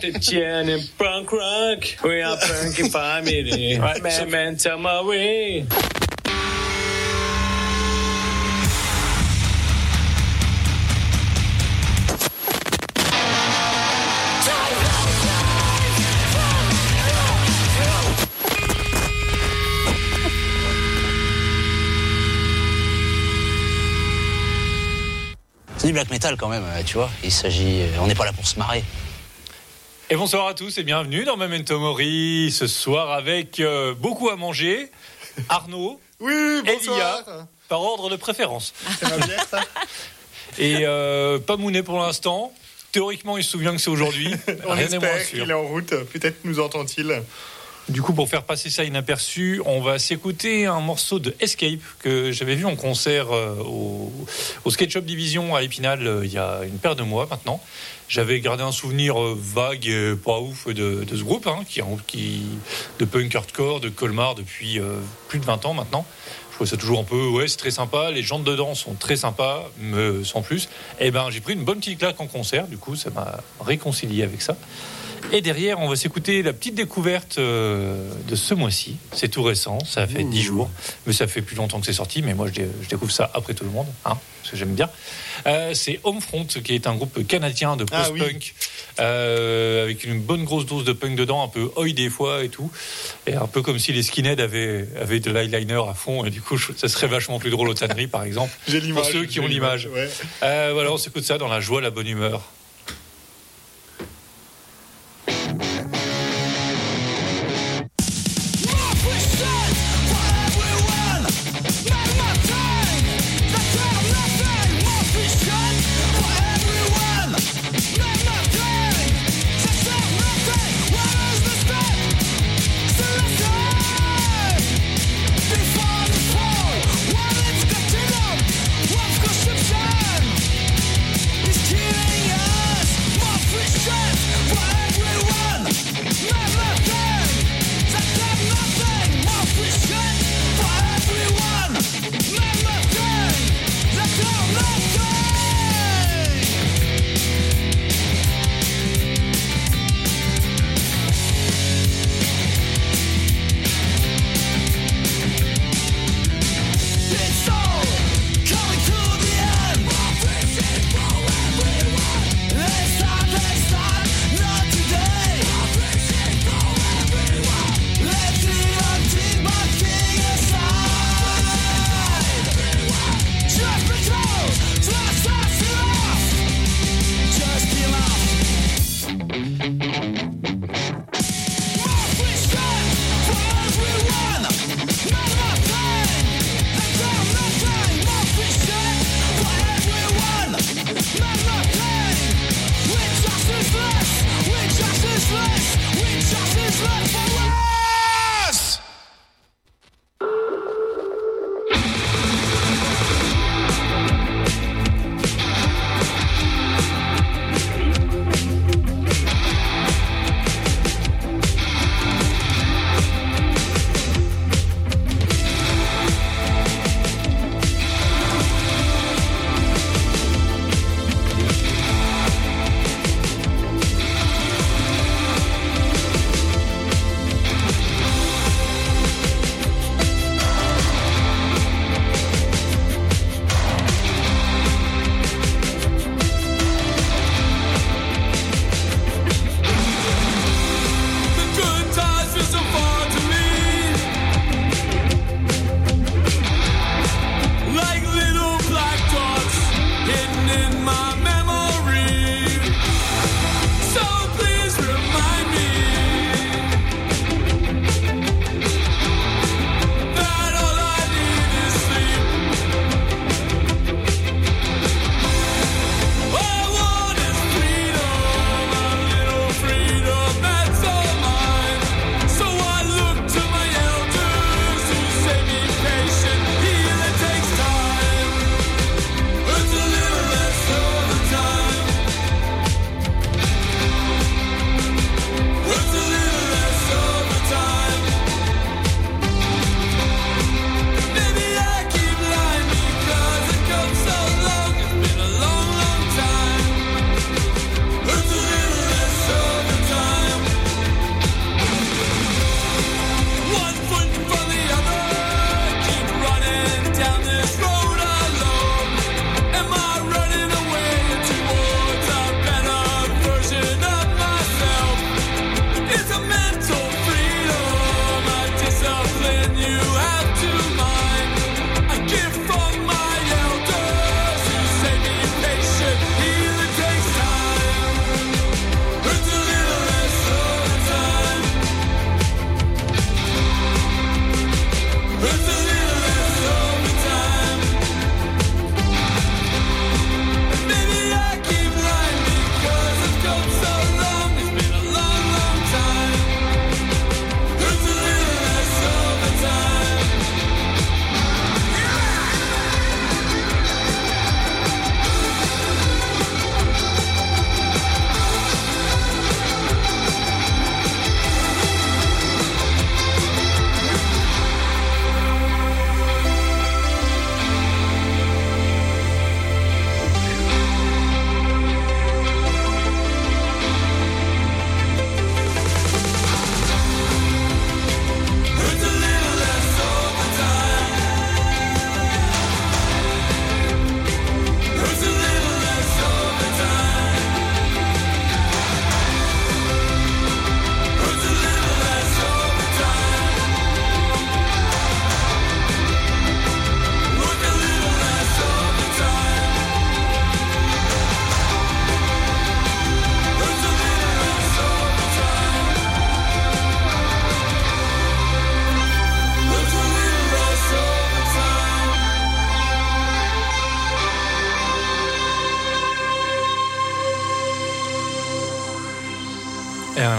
Saint-Etienne punk rock. We are punky family. Memento mori. C'est du black metal quand même, euh, tu vois. Il s'agit, euh, on n'est pas là pour se marrer. Et bonsoir à tous et bienvenue dans Memento Mori ce soir avec euh, beaucoup à manger. Arnaud, Oui, bonsoir. bonsoir. par ordre de préférence. C'est ma bière, ça Et euh, pas Mounet pour l'instant. Théoriquement, il se souvient que c'est aujourd'hui. On Rien espère qu'il est en route. Peut-être nous entend-il. Du coup, pour faire passer ça inaperçu, on va s'écouter un morceau de Escape que j'avais vu en concert euh, au, au Sketchup Division à Épinal il y a une paire de mois maintenant. J'avais gardé un souvenir euh, vague, et pas ouf, de, de ce groupe, hein, qui, qui, de punk hardcore, de Colmar depuis euh, plus de 20 ans maintenant. Je trouve ça toujours un peu, ouais, c'est très sympa. Les gens dedans sont très sympas, mais sans plus. Et ben, j'ai pris une bonne petite claque en concert. Du coup, ça m'a réconcilié avec ça. Et derrière, on va s'écouter la petite découverte euh, de ce mois-ci. C'est tout récent, ça fait 10 jours, mais ça fait plus longtemps que c'est sorti. Mais moi, je, dé- je découvre ça après tout le monde, hein, parce que j'aime bien. Euh, c'est Homefront, qui est un groupe canadien de Ah post-punk, euh, avec une bonne grosse dose de punk dedans, un peu oi des fois et tout. Et un peu comme si les skinheads avaient, avaient de l'eyeliner à fond, et du coup, je- ça serait vachement plus drôle au tannerie, par exemple. J'ai l'image. Pour ceux qui ont l'image. Ouais. Euh, voilà, on s'écoute ça dans la joie, la bonne humeur.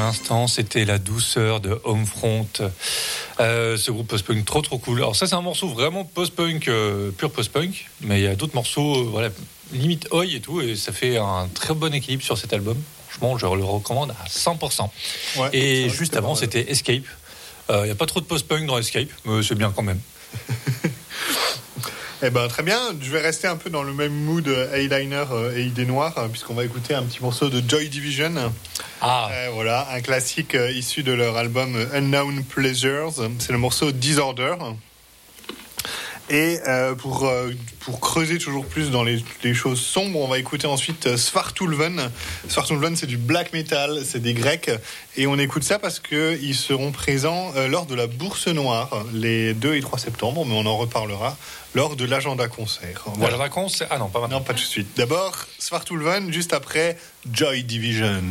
L'instant, c'était la douceur de Homefront. Euh, ce groupe post-punk trop trop cool. Alors ça, c'est un morceau vraiment post-punk, euh, pur post-punk. Mais il y a d'autres morceaux, euh, voilà, limite oi et tout. Et ça fait un très bon équilibre sur cet album. Franchement, je le recommande à 100%. Ouais, c'est et juste avant, c'était Escape. Il n'y a pas trop de post-punk dans Escape, mais c'est bien quand même. Eh ben très bien, je vais rester un peu dans le même mood euh, eyeliner euh, et idées noires, euh, puisqu'on va écouter un petit morceau de Joy Division. Ah, Euh, voilà, un classique euh, issu de leur album Unknown Pleasures. C'est le morceau Disorder. Et euh, pour, euh, pour creuser toujours plus dans les, les choses sombres, on va écouter ensuite euh, Svartulven. Svartulven, c'est du black metal, c'est des Grecs. Et on écoute ça parce qu'ils seront présents euh, lors de la Bourse Noire, les 2 et 3 septembre, mais on en reparlera lors de l'agenda concert. voilà. Voilà. la vacances, c'est- ah non, pas maintenant. Non, pas tout de suite. D'abord, Svartulven, juste après Joy Division.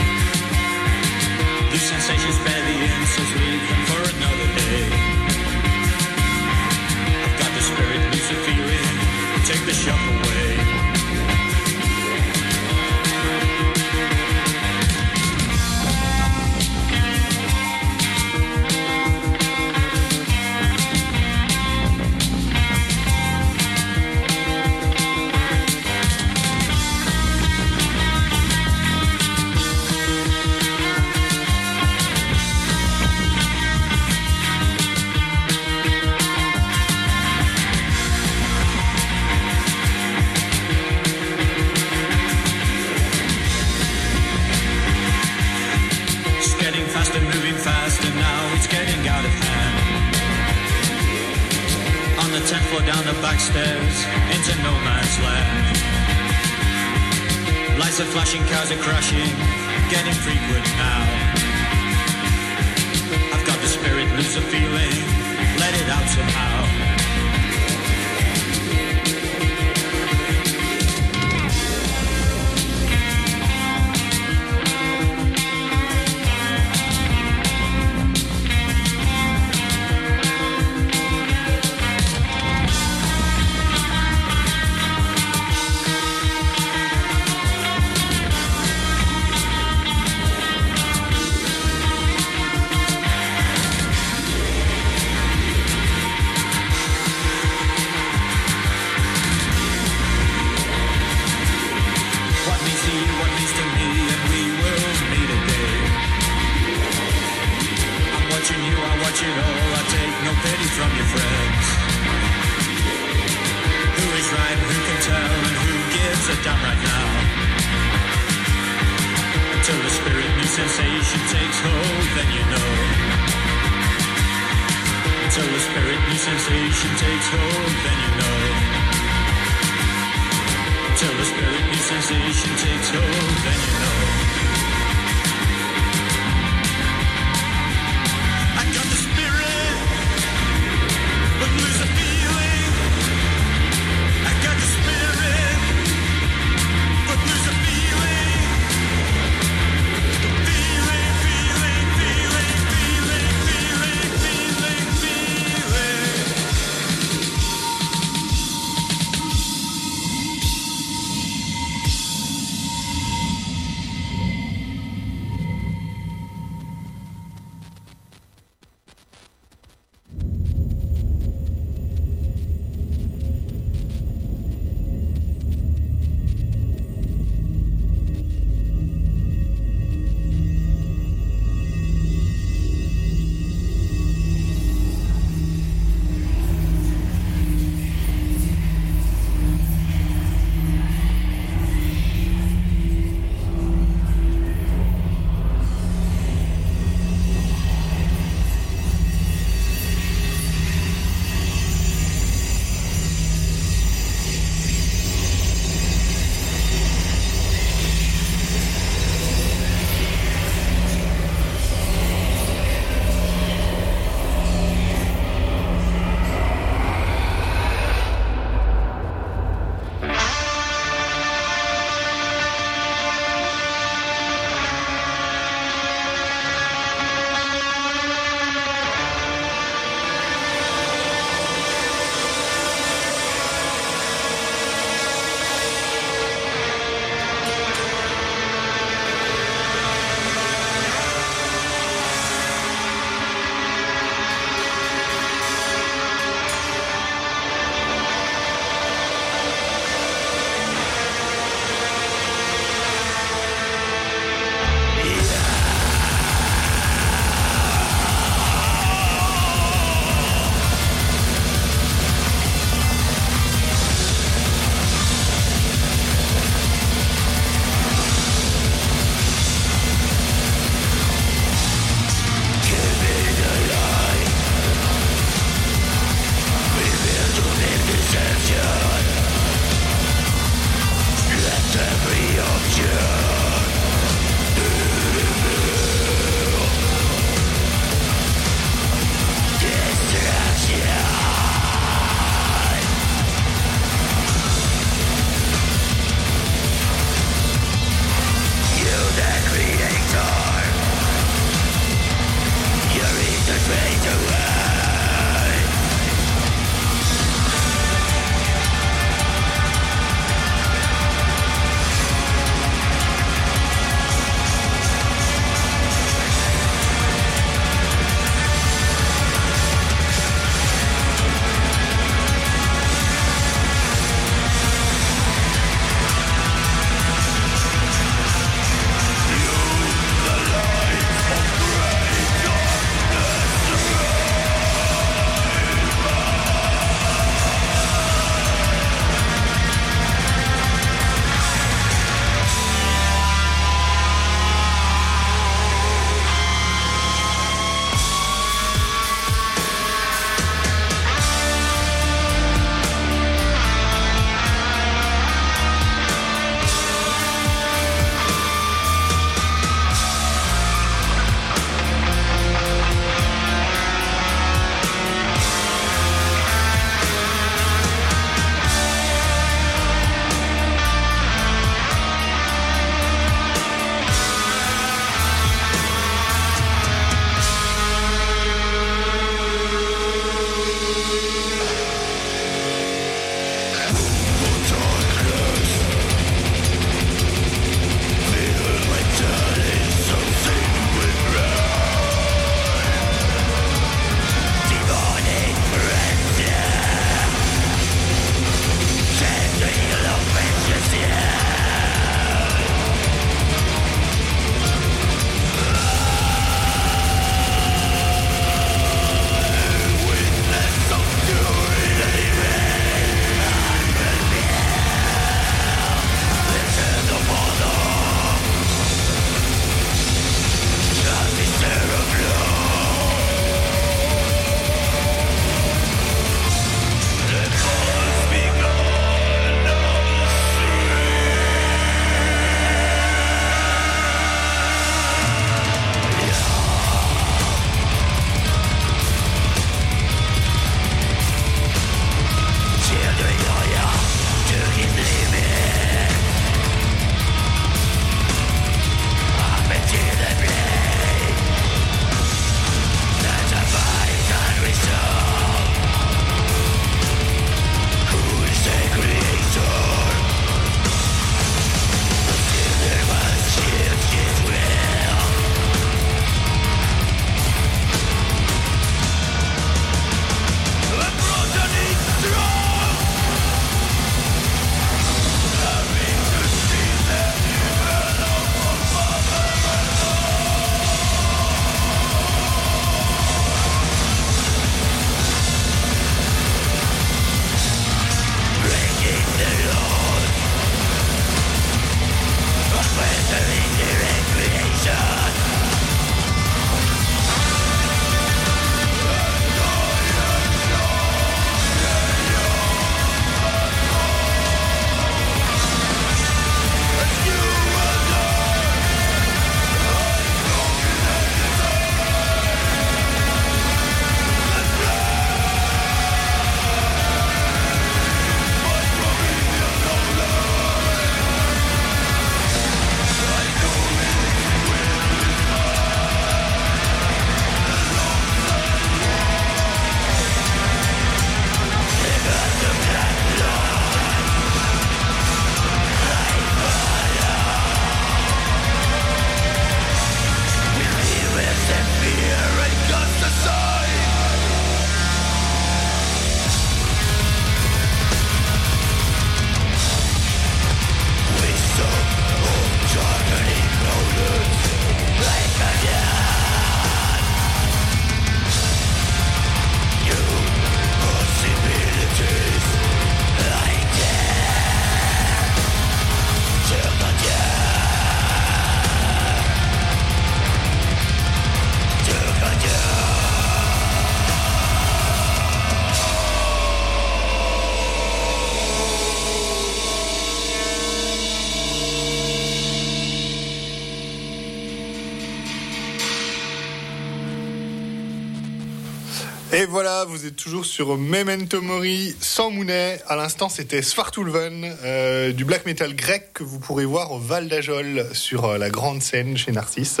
Toujours sur Memento Mori sans Mounet. À l'instant, c'était Svartulven, euh, du black metal grec que vous pourrez voir au Val d'Ajol sur euh, la grande scène chez Narcisse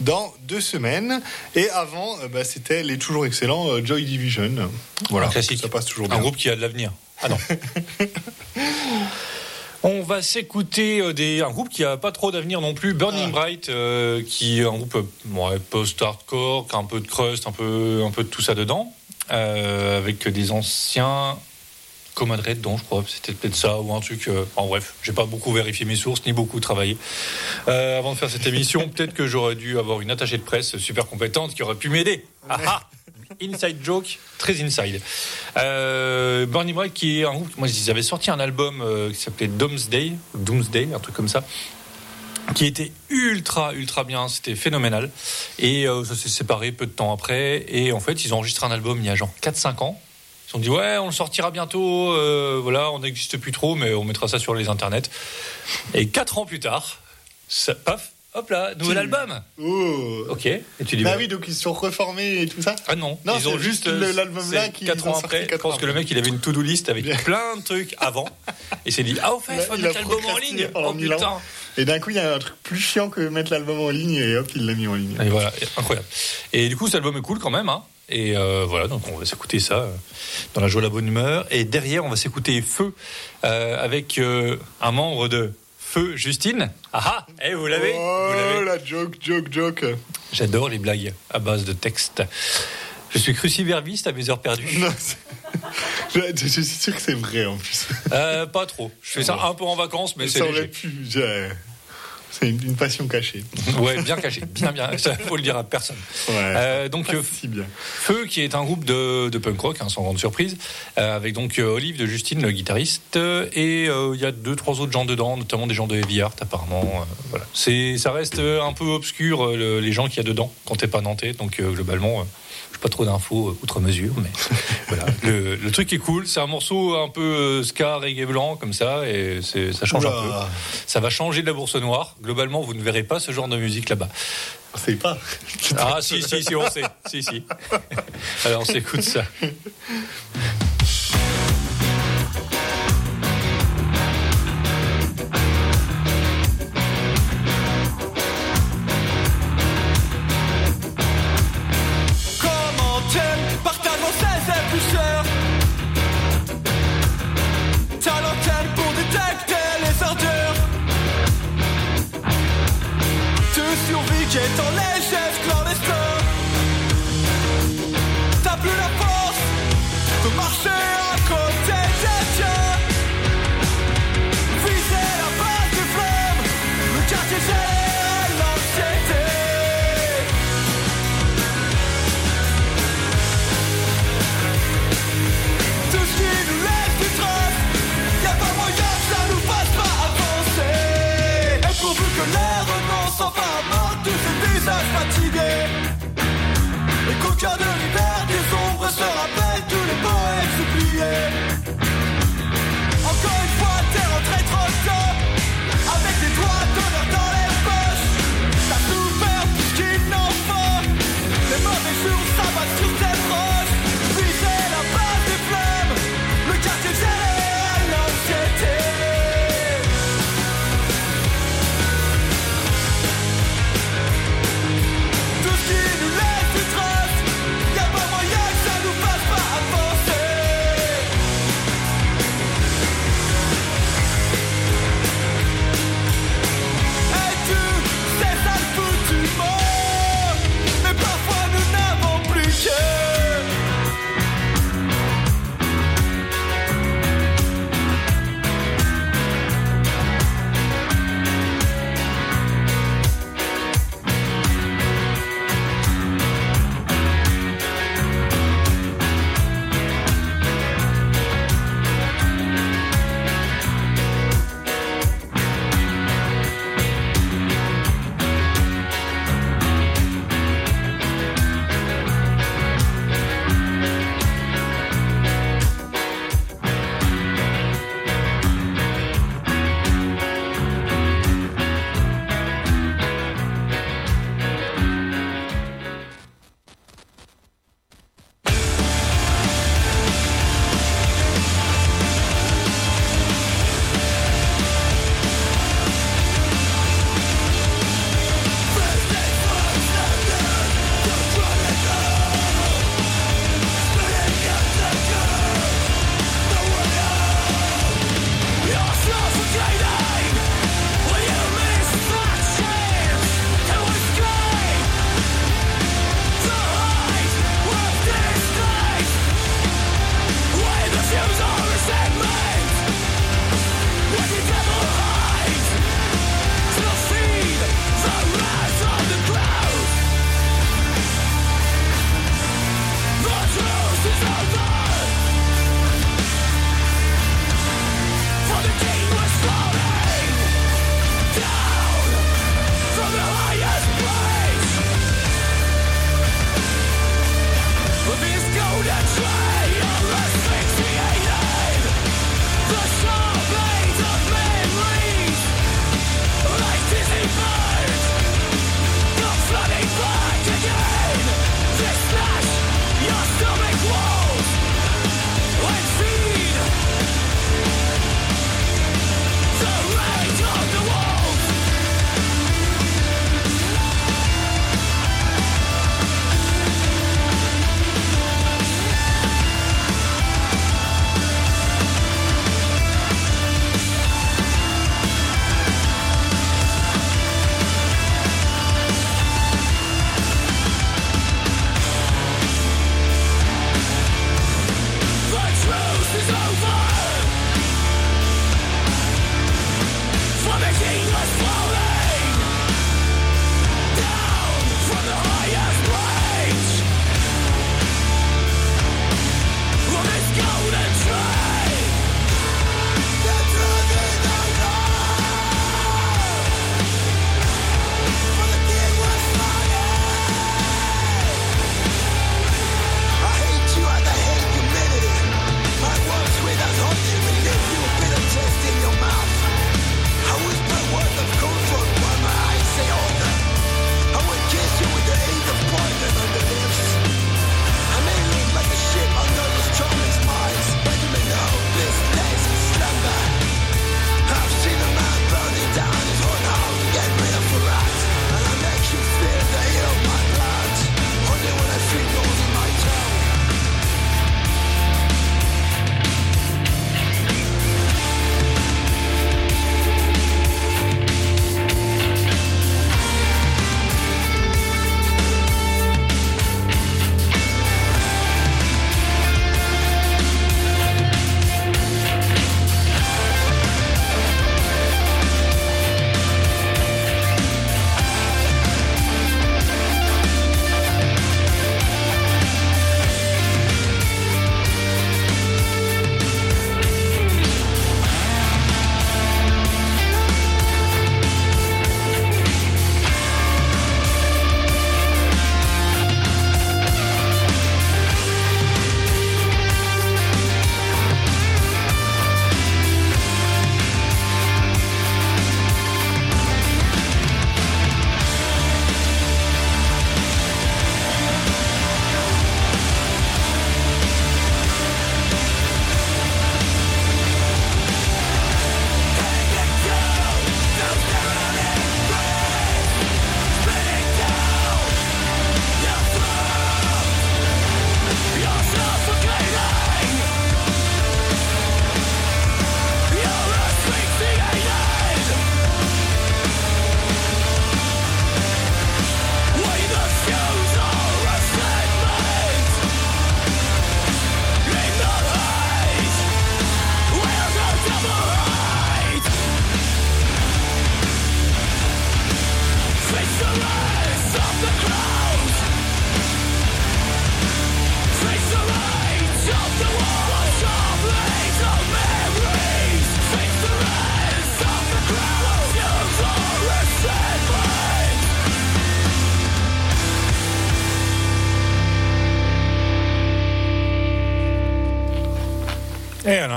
dans deux semaines. Et avant, euh, bah, c'était les toujours excellents Joy Division. Voilà, classique. ça passe toujours Un groupe qui a de l'avenir. Ah non. On va s'écouter des, un groupe qui a pas trop d'avenir non plus, Burning Ah. Bright, euh, qui est un groupe ouais, post-hardcore, qui a un peu de crust, un peu, un peu de tout ça dedans, avec des anciens Commodred, dont je crois, c'était peut-être ça ou un truc. euh, en bref, j'ai pas beaucoup vérifié mes sources ni beaucoup travaillé Euh, avant de faire cette émission. peut-être que j'aurais dû avoir une attachée de presse super compétente qui aurait pu m'aider. Ah ah Inside joke, très inside. Euh, Burning Bright, qui est un groupe, moi ils avaient sorti un album euh, qui s'appelait Doomsday, Doomsday, un truc comme ça, qui était ultra ultra bien, c'était phénoménal. Et euh, ça s'est séparé peu de temps après. Et en fait, ils ont enregistré un album il y a genre 4-5 ans. Ils ont dit ouais, on le sortira bientôt. euh, voilà, on n'existe plus trop, mais on mettra ça sur les internets. Et 4 ans plus tard, ça, paf, hop là, nouvel Tu- album. Oh. Ok. Et tu dis Bah bah, oui, donc ils se sont reformés et tout ça. ah non, Non, ils ont juste l'album là quatre ont ans sorti après. Je pense que le mec il avait une to-do list avec plein de trucs avant et s'est dit ah au fait, il faut Il a mettre l'album en ligne. Oh putain. Et d'un coup, il y a un truc plus chiant que mettre l'album en ligne et hop, il l'a mis en ligne. Et voilà, incroyable. Et du coup, cet album est cool quand même. Hein. Et euh, voilà, donc on va s'écouter ça euh, dans la joie, la bonne humeur. Et derrière, on va s'écouter Feu euh, avec euh, un membre de Feu, Justine. Ah ah, eh, vous l'avez Oh, la joke, joke, joke. J'adore les blagues à base de texte. Je suis cruciverbiste à mes heures perdues. Non, je, je suis sûr que c'est vrai en plus. Euh, pas trop. Je fais ça un peu en vacances, mais c'est ça aurait pu. C'est une, passion cachée. Ouais, bien caché, bien bien. Ça faut le dire à personne. Ouais. Euh, donc euh, si bien. Feu, qui est un groupe de, de punk rock, hein, sans grande surprise, euh, avec donc euh, Olive de Justine, le guitariste, et il y a deux trois autres gens dedans, notamment des gens de Heavy Art apparemment. voilà, c'est ça reste un peu obscur le- les gens qu'il y a dedans quand t'es pas nantais, donc globalement. J'ai pas trop d'infos euh, outre mesure, mais voilà. Le, le truc est cool. C'est un morceau un peu euh, ska, reggae blanc comme ça, et ça change un peu. Ça va changer de la bourse noire. Globalement, vous ne verrez pas ce genre de musique là-bas. On sait pas. Ah si, si, si, on sait. Si, si. Alors on s'écoute ça. Et qu'aucun de l'hiver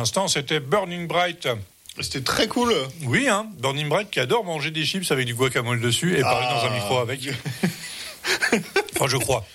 l'instant, c'était Burning Bright. C'était très cool. Oui, hein, Burning Bright qui adore manger des chips avec du guacamole dessus et parler Ah. dans un micro avec. enfin, je crois.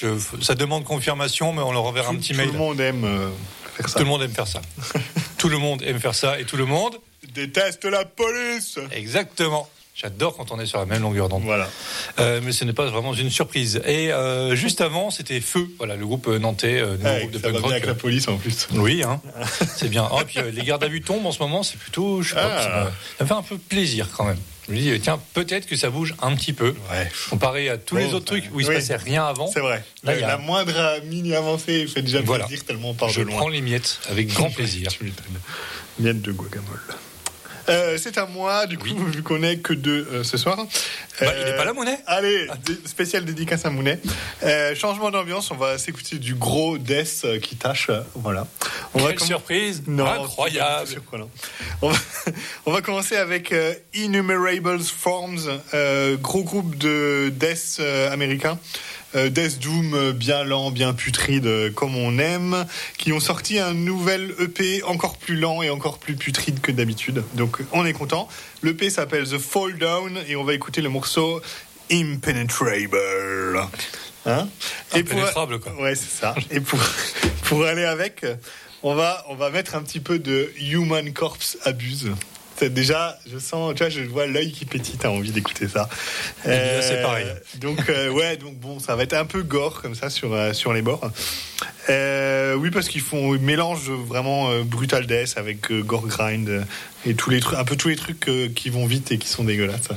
Je- ça demande confirmation, mais on leur enverra un petit tout mail. le monde aime euh, faire ça. Tout le monde aime faire ça. tout le monde aime faire ça et tout le monde. déteste la police. Exactement. J'adore quand on est sur la même longueur d'onde. Voilà. Euh, mais ce n'est pas vraiment une surprise. Et euh, juste avant, c'était Feu, voilà, le groupe nantais, euh, nouveau Ouais, groupe de punk rock. avec la police en plus. Oui, hein. c'est bien. Et puis euh, les gardes à vue tombent en ce moment, c'est plutôt, je sais pas, Ah. ça, me, ça me fait un peu plaisir quand même. Je me dis, tiens, peut-être que ça bouge un petit peu. Ouais. Comparé à tous les autres trucs où il oui. se passait rien avant. C'est vrai. Là, la, a- moindre mini avancée fait déjà Voilà. plaisir tellement on part Je de loin. prends les miettes avec grand plaisir. Tu m'étonnes. Miette de guacamole. Euh, c'est à moi, du coup, vu qu'on est que deux euh, ce soir. Bah, il est pas là, Mounet Allez, dé- spécial dédicace à Mounet. Euh, changement d'ambiance, on va s'écouter du gros death euh, qui tâche. euh, voilà. On Quelle comm- surprise Non, Incroyable. On va, on va commencer avec euh, Innumerables Forms, euh, gros groupe de death euh, américain. Euh, Death Doom euh, bien lent, bien putride euh, comme on aime, qui ont sorti un nouvel EP encore plus lent et encore plus putride que d'habitude. Donc on est content. L'EP s'appelle The Fall Down et on va écouter le morceau Impenetrable. Hein quoi. Ouais, c'est ça. Et pour, pour aller avec, on va, on va mettre un petit peu de Human Corpse Abuse. C'est déjà, je sens, tu vois, je vois l'œil qui pétille, t'as envie d'écouter ça. C'est pareil. Donc, euh, ouais, donc bon, ça va être un peu gore comme ça sur, euh, sur les bords. Euh, oui, parce qu'ils font, ils mélangent vraiment euh, brutal death avec euh, gore grind euh, et tous les trucs, un peu tous les trucs euh, qui vont vite et qui sont dégueulasses.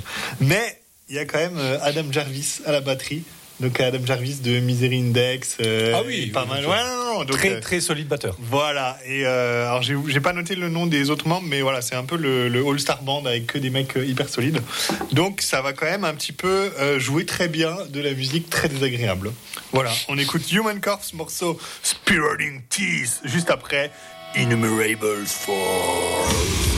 Mais il y a quand même euh, Adam Jarvis à la batterie. Donc Adam Jarvis de Misery Index. euh, Ah oui, pas oui, mal. oui. Ouais, non, Très, euh, très solide batteur. voilà, et euh, alors j'ai pas noté le nom des autres membres, mais voilà, c'est un peu le, le All-Star Band avec que des mecs euh, hyper solides. Donc ça va quand même un petit peu jouer très bien de la musique très désagréable. Voilà, on écoute Human Corpse, morceau Spiraling Teeth, juste après Innumerables Force.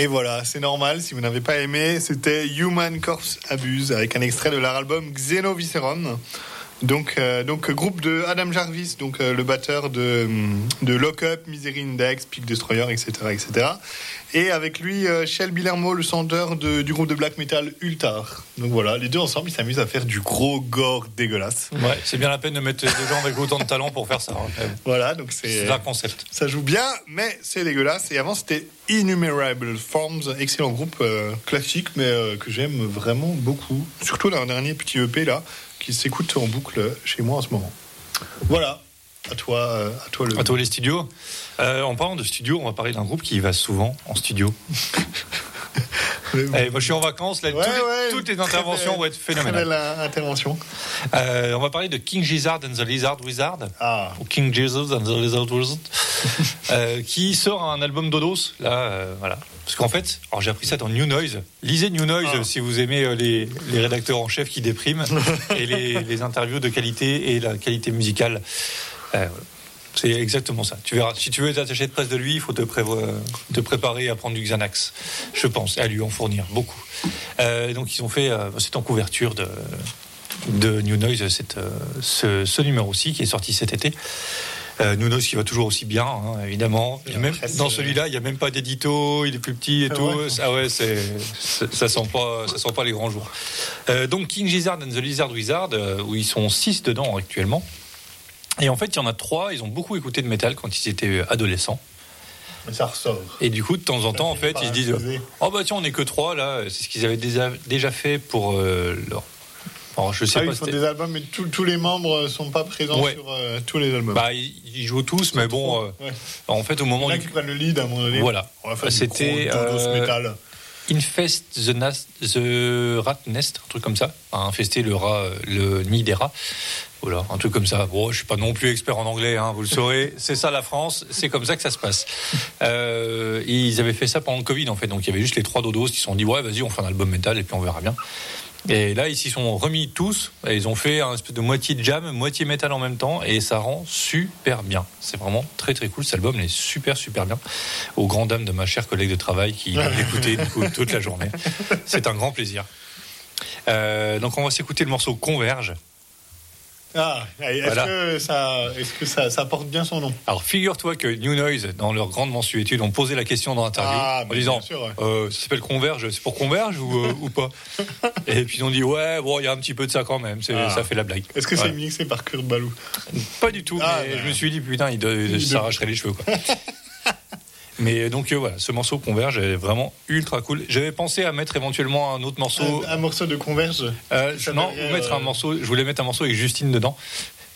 Et voilà, c'est normal. Si vous n'avez pas aimé, c'était Human Corpse Abuse avec un extrait de leur album Xenovisceron. Donc, euh, donc groupe de Adam Jarvis, donc euh, le batteur de, de Lock Up, Misery Index, Peak Destroyer, etc., etc. Et avec lui, euh, Shell Bilermo, le chanteur de- du groupe de black metal Ultar. Donc voilà, les deux ensemble, ils s'amusent à faire du gros gore dégueulasse. Ouais, c'est bien la peine de mettre des gens avec autant de talent pour faire ça. hein. Voilà, donc C'est c'est un concept. ça joue bien, mais c'est dégueulasse. Et avant, c'était Innumerable Forms, excellent groupe euh, classique, mais que j'aime vraiment beaucoup. Surtout leur dernier petit EP là, qui s'écoute en boucle chez moi en ce moment. Voilà, à toi, euh, à toi le. À toi les studios. Euh, en parlant de studio, on va parler d'un groupe qui va souvent en studio. Moi, je suis en vacances. Là, ouais, les- ouais, toutes les très interventions vont être Très phénoménales. belle euh, intervention. Euh, on va parler de King Gizzard and the Lizard Wizard. Ah, ou King Jesus and the Lizard Wizard, euh, qui sort un album Dodos. Là, euh, voilà. Parce qu'en fait, alors j'ai appris ça dans New Noise. Lisez New Noise Ah. si vous aimez les, les rédacteurs en chef qui dépriment et les, les interviews de qualité et la qualité musicale. Voilà. C'est exactement ça. Tu verras. Si tu veux t'attacher de presse de lui, il faut te, préparer à prendre du Xanax, je pense, et à lui en fournir beaucoup. Euh, donc ils ont fait, euh, c'est en couverture de, de New Noise, cette, euh, ce, ce numéro-ci qui est sorti cet été. Euh, New Noise qui va toujours aussi bien, hein, évidemment. Même, dans celui-là, il n'y a même pas d'édito, il est plus petit et Ah tout. ouais. Ah ouais, c'est- ça sent pas, ça sent pas les grands jours. Euh, donc King Gizzard and the Lizard Wizard, euh, où ils sont six dedans actuellement. Et en fait, il y en a trois. Ils ont beaucoup écouté de métal quand ils étaient adolescents. mais ça ressort. Et du coup, de temps en temps, en fait, ils se disent. Oh bah tiens, on n'est que trois là. C'est ce qu'ils avaient déjà, fait pour euh, leur. Alors, je sais Ah, pas. ils font des albums, mais tous tous les membres sont pas présents Ouais. sur euh, tous les albums. Bah, ils ils jouent tous, mais bon, euh, Ouais. en fait, au moment Là du qui prennent le lead à un moment donné. Voilà. Du C'était, Infest the, Nas- the Rat Nest, un truc comme ça. Infester le rat, euh, le nid des rats. Voilà, un truc comme ça. Bon, je suis pas non plus expert en anglais, hein, vous le saurez. C'est ça la France, c'est comme ça que ça se passe. Euh, ils avaient fait ça pendant le Covid en fait, donc il y avait juste les trois dodos qui se sont dit ouais, vas-y, on fait un album métal et puis on verra bien. Et là, ils s'y sont remis tous. Et ils ont fait un espèce de moitié jam, moitié métal en même temps, et ça rend super bien. C'est vraiment très très cool. Cet album est super super bien. Aux grandes dames de ma chère collègue de travail qui l'a écouté toute la journée. C'est un grand plaisir. Euh, donc on va s'écouter le morceau Converge. Ah, est-ce Voilà. que, ça, est-ce que ça, ça porte bien son nom Alors figure-toi que New Noise, dans leur grande mensuétude, ont posé la question dans l'interview Ah, en disant bien sûr, ouais. euh, ça s'appelle Converge, c'est pour Converge ou, euh, ou pas Et puis ils ont dit ouais, bon, il y a un petit peu de ça quand même, Ah. ça fait la blague. Est-ce que c'est mixé par Kurt Balou Pas du tout, Ah, mais je me suis dit, putain, il, doit- il Il s'arracherait les cheveux, quoi. mais donc, euh, voilà, ce morceau Converge est vraiment ultra cool. J'avais pensé à mettre éventuellement un autre morceau. un, un morceau de Converge euh, non, mettre un euh, morceau. Je voulais mettre un morceau avec Justine dedans.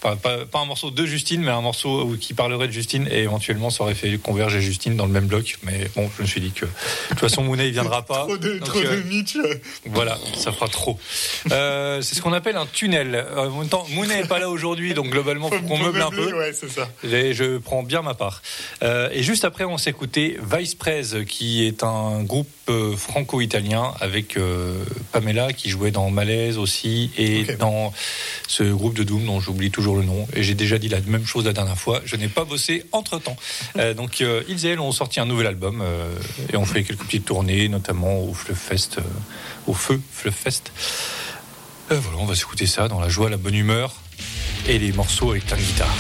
Enfin, pas, pas un morceau de Justine, mais un morceau qui parlerait de Justine. Et éventuellement, ça aurait fait Converge et Justine dans le même bloc. Mais bon, je me suis dit que de toute façon, Mouna, il viendra pas. Trop de, Donc, trop euh, de voilà, ça fera trop. Euh, c'est ce qu'on appelle un tunnel. Euh, En même temps, Mouna n'est pas là aujourd'hui, donc globalement, faut qu'on Faut meuble un peu. Ouais, ça. Et je prends bien ma part. Euh, et juste après, on s'est écouté Vice Prez, qui est un groupe franco-italien avec euh, Pamela, qui jouait dans Malaise aussi, et dans ce groupe de Doom dont j'oublie toujours le nom. Et j'ai déjà dit la même chose la dernière fois. Je n'ai pas bossé entre temps. donc, euh, ils et elles ont sorti un nouvel album euh, et ont fait quelques petites tournées, notamment au Fluff Fest, euh, au Feu Fluff Fest. Euh, voilà, on va s'écouter ça dans la joie, la bonne humeur et les morceaux avec plein de guitare.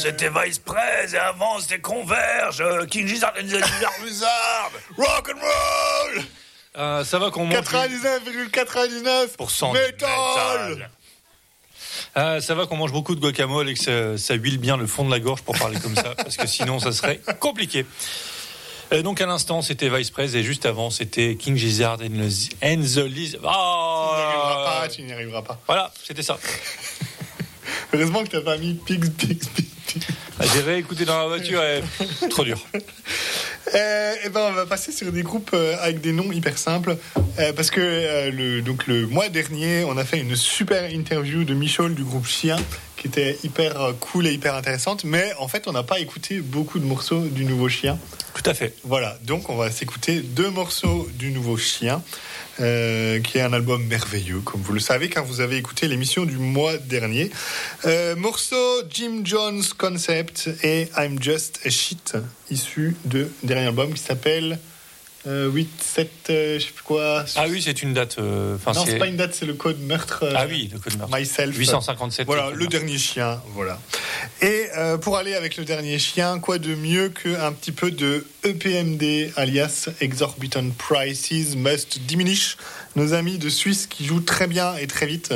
C'était Vice Press, et avant, c'était Converge, euh, King Gizzard and the Lizard Wizard, Rock and roll Euh, ça va qu'on mange. 99,99% métal. Euh, ça va qu'on mange beaucoup de guacamole et que ça, ça huile bien le fond de la gorge pour parler comme ça, parce que sinon ça serait compliqué. Euh, donc à l'instant c'était Vice Press et juste avant c'était King Gizzard and the, and the Lizard. Tu n'y arriveras Ah pas, tu n'y arriveras pas. Voilà, c'était ça. Heureusement que t'as pas mis Pigs, Pigs, Pigs, Pigs. Ah, J'ai réécouté dans la voiture et trop dur. Euh, eh ben, on va passer sur des groupes euh, avec des noms hyper simples. euh, parce que euh, le, donc, le mois dernier, on a fait une super interview de Michel du groupe Chien, qui était hyper cool et hyper intéressante. Mais en fait, on n'a pas écouté beaucoup de morceaux du nouveau Chien. Tout à fait. Voilà, donc on va s'écouter deux morceaux du nouveau Chien, euh, qui est un album merveilleux, comme vous le savez, car vous avez écouté l'émission du mois dernier. Euh, morceau Jim Jones Concept et I'm Just a Shit, issu de dernier album qui s'appelle euh, 8, 7, euh, je sais plus quoi. Ah oui, c'est une date. euh, non, c'est pas une date, c'est le code meurtre. euh, Ah oui, le code meurtre. Myself. 857. Voilà, le dernier chien, voilà. Et euh, pour aller avec le dernier chien, quoi de mieux qu'un petit peu de EPMD, alias Exorbitant Prices Must Diminish, nos amis de Suisse qui jouent très bien et très vite.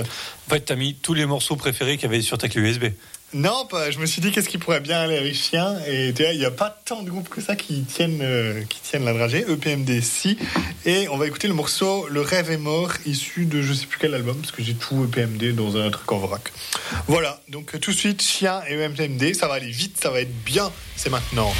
En fait, t'as mis tous les morceaux préférés qu'il y avait sur ta clé USB. Non, pas, je me suis dit qu'est-ce qui pourrait bien aller avec chien, et il n'y a pas tant de groupes que ça qui tiennent, euh, qui tiennent la dragée, EPMD si, et on va écouter le morceau Le rêve est mort, issu de je sais plus quel album, parce que j'ai tout EPMD dans un truc en vrac. Voilà, donc tout de suite, chien et EPMD, ça va aller vite, ça va être bien, c'est maintenant.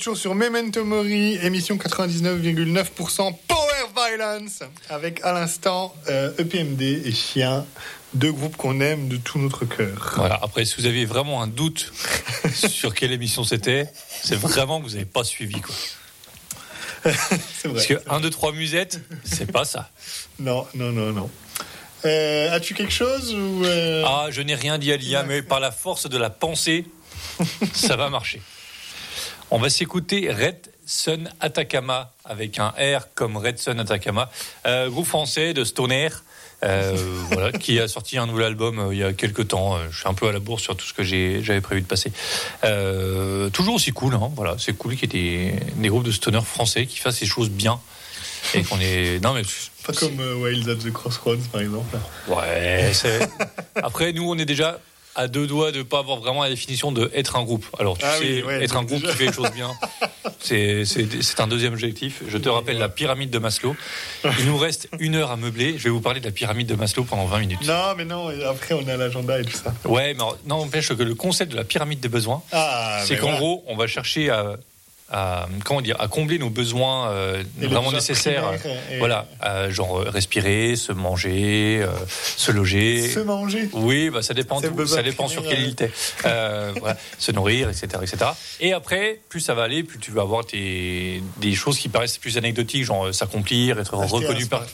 Toujours sur Memento Mori, émission 99,9% Power Violence, avec à l'instant euh, EPMD et Chien, deux groupes qu'on aime de tout notre cœur. Voilà. Après, si vous aviez vraiment un doute sur quelle émission c'était, c'est vraiment que vous n'avez pas suivi. Quoi. C'est vrai. Parce que 1, 2, 3 musettes, c'est pas ça. Non, non, non, non. Euh, As-tu quelque chose ou euh, Ah, je n'ai rien dit à l'IA, mais par la force de la pensée, ça va marcher. On va s'écouter Red Sun Atacama, avec un R comme Red Sun Atacama, euh, groupe français de stoner, euh, voilà, qui a sorti un nouvel album euh, il y a quelques temps. Euh, Je suis un peu à la bourse sur tout ce que j'avais prévu de passer. Toujours aussi cool, hein, voilà, c'est cool qu'il y ait des, des groupes de stoner français qui fassent ces choses bien. Et qu'on est. Non, mais. Pas comme Wild at the Crossroads, par exemple. Ouais, c'est. Après, nous, on est déjà à deux doigts de pas avoir vraiment la définition de être un groupe. Alors, tu Ah sais, oui, ouais, être un groupe déjà. qui fait les choses bien, c'est un deuxième objectif. Je te rappelle la pyramide de Maslow. Il nous reste une heure à meubler. Je vais vous parler de la pyramide de Maslow pendant 20 minutes. Non, mais non, après on a l'agenda et tout ça. Ouais, mais non, n'empêche que le concept de la pyramide des besoins, Ah, c'est qu'en voilà. gros, on va chercher à, à- comment dire, à combler nos besoins euh, vraiment besoins nécessaires. et- Voilà, euh, genre euh, respirer, se manger, euh, se loger. Se manger. Oui, bah ça dépend, besoin ça dépend sur quelle île t'es. Voilà, se nourrir, etc., etc. Et après, plus ça va aller, plus tu vas avoir tes, des choses qui paraissent plus anecdotiques, genre s'accomplir, être Acheter reconnu par,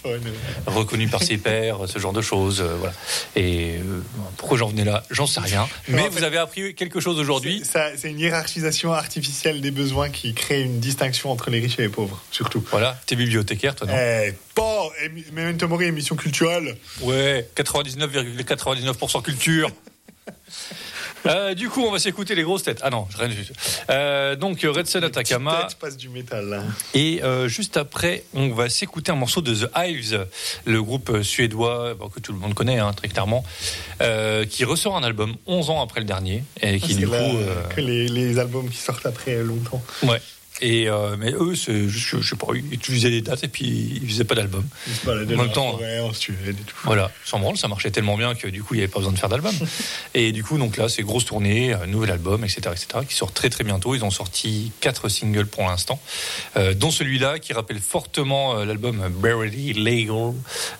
reconnu par ses pairs, ce genre de choses. voilà. Et pourquoi j'en venais là, j'en sais rien. Mais en fait, vous avez appris quelque chose aujourd'hui. C'est une hiérarchisation artificielle des besoins qui crée une distinction entre les riches et les pauvres, surtout. Voilà, t'es bibliothécaire, toi, non? Eh, émi- Memento Mori, émission culturelle. Ouais, 99,99% culture. Euh, du coup, on va s'écouter les grosses têtes. Ah non, rien du tout. Euh, donc, Red Sun Atacama. Passe du métal. Et euh, juste après, on va s'écouter un morceau de The Hives, le groupe euh, suédois bon, que tout le monde connaît hein, très clairement, euh, qui ressort un album 11 ans après le dernier et qui C'est du coup, euh, que les, les albums qui sortent après longtemps. ouais. Et euh, mais eux, que, je sais pas, ils utilisaient des dates et puis ils faisaient pas d'album. En même temps, tout. Voilà, sans branle, ça marchait tellement bien que du coup, il n'y avait pas besoin de faire d'album. et du coup, donc là, c'est grosse tournée, euh, nouvel album, etc., etc., qui sort très très bientôt. Ils ont sorti quatre singles pour l'instant, euh, dont celui-là qui rappelle fortement euh, l'album Barely Legal.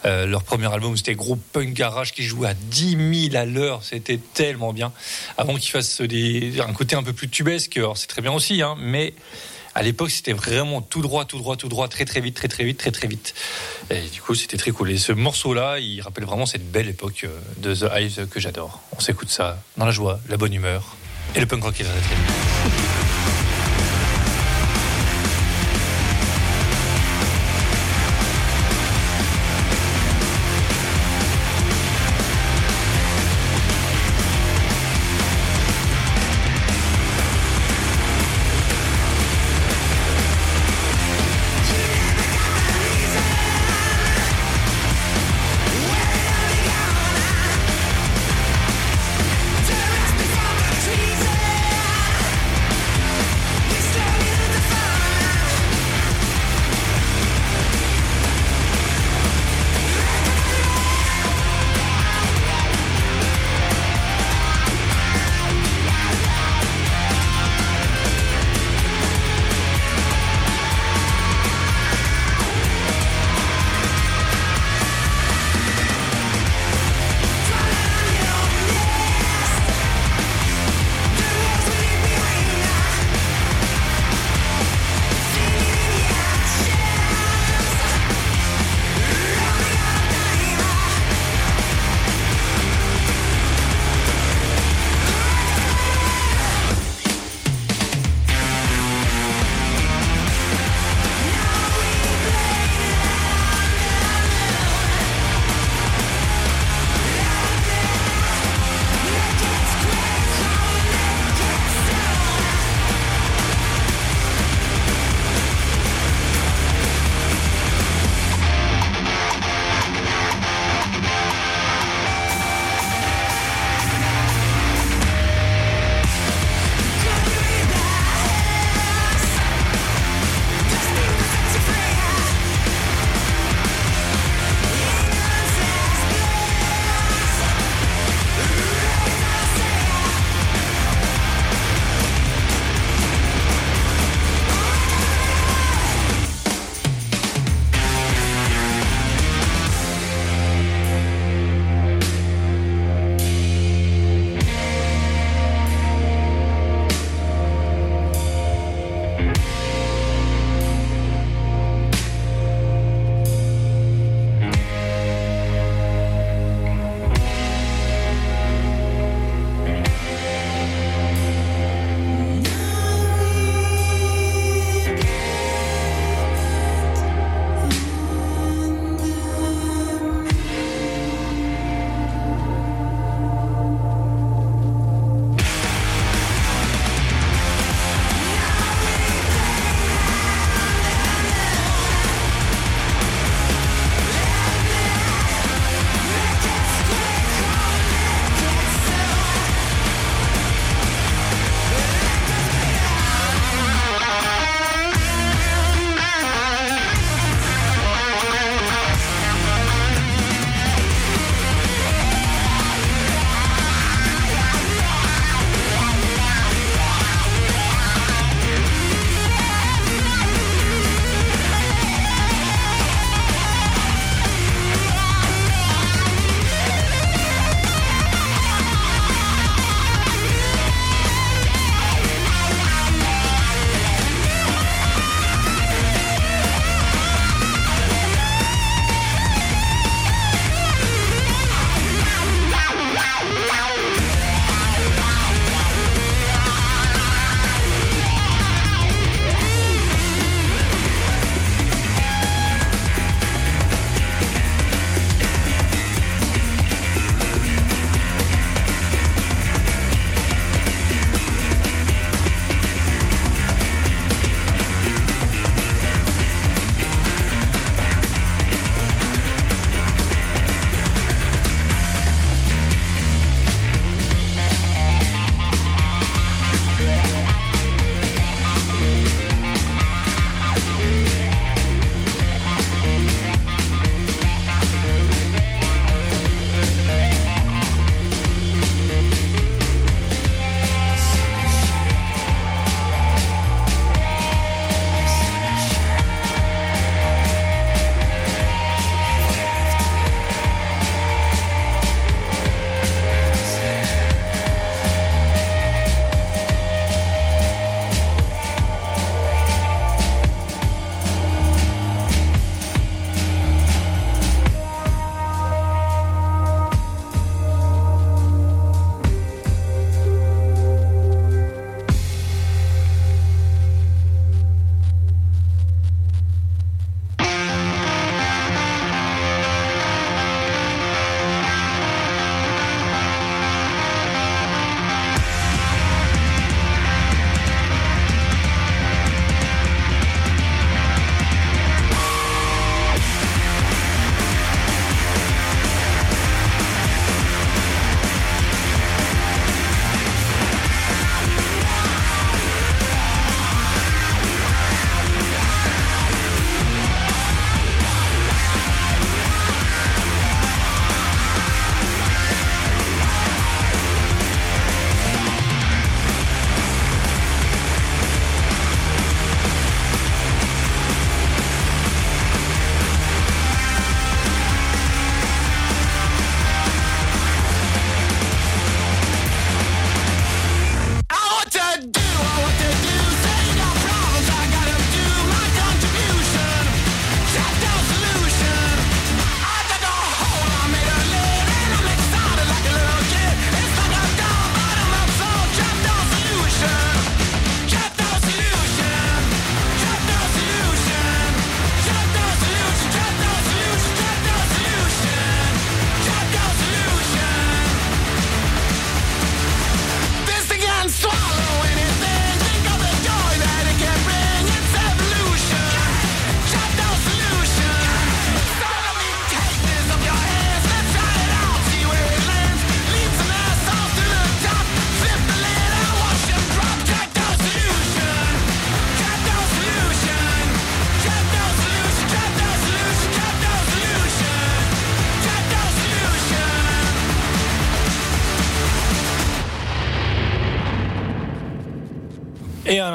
Euh, leur premier album, c'était gros punk garage qui jouait à 10 000 à l'heure. C'était tellement bien. Avant qu'ils fassent des, un côté un peu plus tubesque, alors c'est très bien aussi, hein, mais à l'époque, c'était vraiment tout droit, tout droit, tout droit, très très vite, très très vite, très très vite. Et du coup, c'était très cool. Et ce morceau-là, il rappelle vraiment cette belle époque euh, de The Hives que j'adore. On s'écoute ça dans la joie, la bonne humeur et le punk rock est très très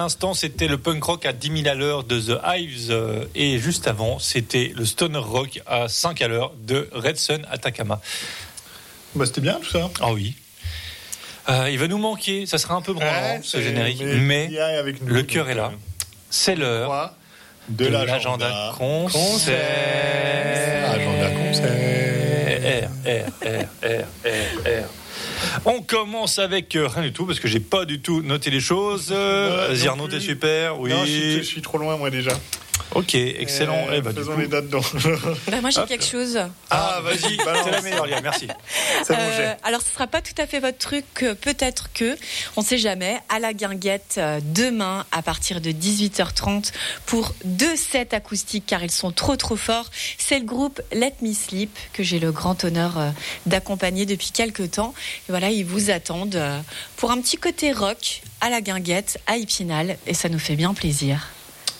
l'instant, c'était le punk rock à 10 000 à l'heure de The Hives. euh, Et juste avant, c'était le stoner rock à 5 à l'heure de Red Sun Atacama. Bah, c'était bien tout ça. Ah oui. Euh, il va nous manquer, ça sera un peu branlant Ouais, ce générique, mais avec nous, le cœur est là. euh, c'est l'heure trois, de l'agenda concert. Agenda concert. R, R, R, R, R, R. On commence avec euh, rien du tout parce que j'ai pas du tout noté les choses. Euh, Vas-y Arnaud, t'es super. Oui. Non, je suis, je suis trop loin moi déjà. Ok, excellent. Euh, Eh ben, du faisons coup- les dates donc. Bah, moi j'ai quelque chose. Ah, vas-y, c'est la meilleure, Lia, merci. C'est bon, Euh, j'ai. alors ce sera pas tout à fait votre truc, peut-être que, on sait jamais, à la guinguette euh, demain à partir de 18h30 pour deux sets acoustiques car ils sont trop trop forts. C'est le groupe Let Me Sleep que j'ai le grand honneur euh, d'accompagner depuis quelques temps. Et voilà, ils vous attendent pour un petit côté rock à la guinguette à Épinal et ça nous fait bien plaisir.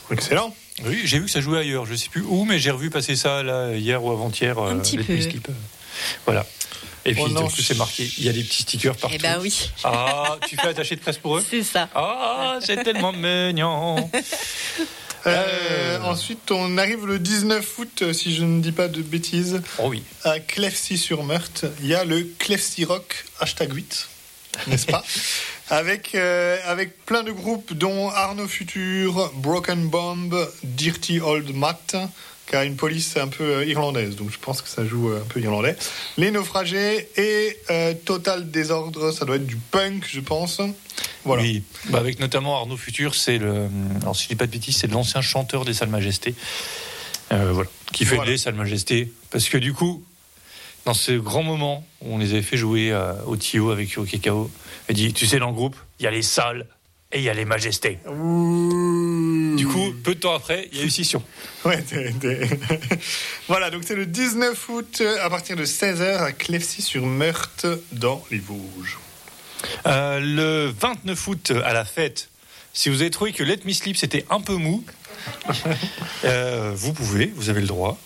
Excellent. Oui, j'ai vu que ça jouait ailleurs. Je sais plus où, mais j'ai revu passer ça là hier ou avant-hier. Un euh, petit peu. Voilà. Et puis, Oh non. c'est marqué. Il y a des petits stickers partout. Eh ben oui, Ah, tu fais attacher de presse pour eux c'est ça. Ah, c'est tellement mignon. Euh, Euh. Ensuite, on arrive le 19 août, si je ne dis pas de bêtises, Oh oui. à Clefsy-sur-Meurthe. Il y a le Clefsy Rock hashtag 8, n'est-ce pas? avec, euh, avec plein de groupes, dont Arnaud Futur, Broken Bomb, Dirty Old Matt, car une police un peu euh, irlandaise, donc je pense que ça joue euh, un peu irlandais. Les Naufragés et euh, Total Désordre, ça doit être du punk, je pense. Voilà. Oui. Bah, avec notamment Arnaud Futur, c'est le. Alors, si je dis pas de bêtises, c'est l'ancien chanteur des Salles Majestés. Euh, voilà. Qui fait Voilà. les Salles Majestés. Parce que du coup, dans ce grand moment où on les avait fait jouer euh, au Tio avec Yo Kekao, il dit Tu sais, dans le groupe, il y a les salles et il y a les majestés. Ouh. Du coup, peu de temps après, il y a eu scission. Ouais, voilà, donc c'est le 19 août euh, à partir de 16h à Clefsy-sur-Meurthe dans les Vosges. Euh, le 29 août, à la fête, si vous avez trouvé que Let Me Sleep c'était un peu mou, euh, vous pouvez, vous avez le droit.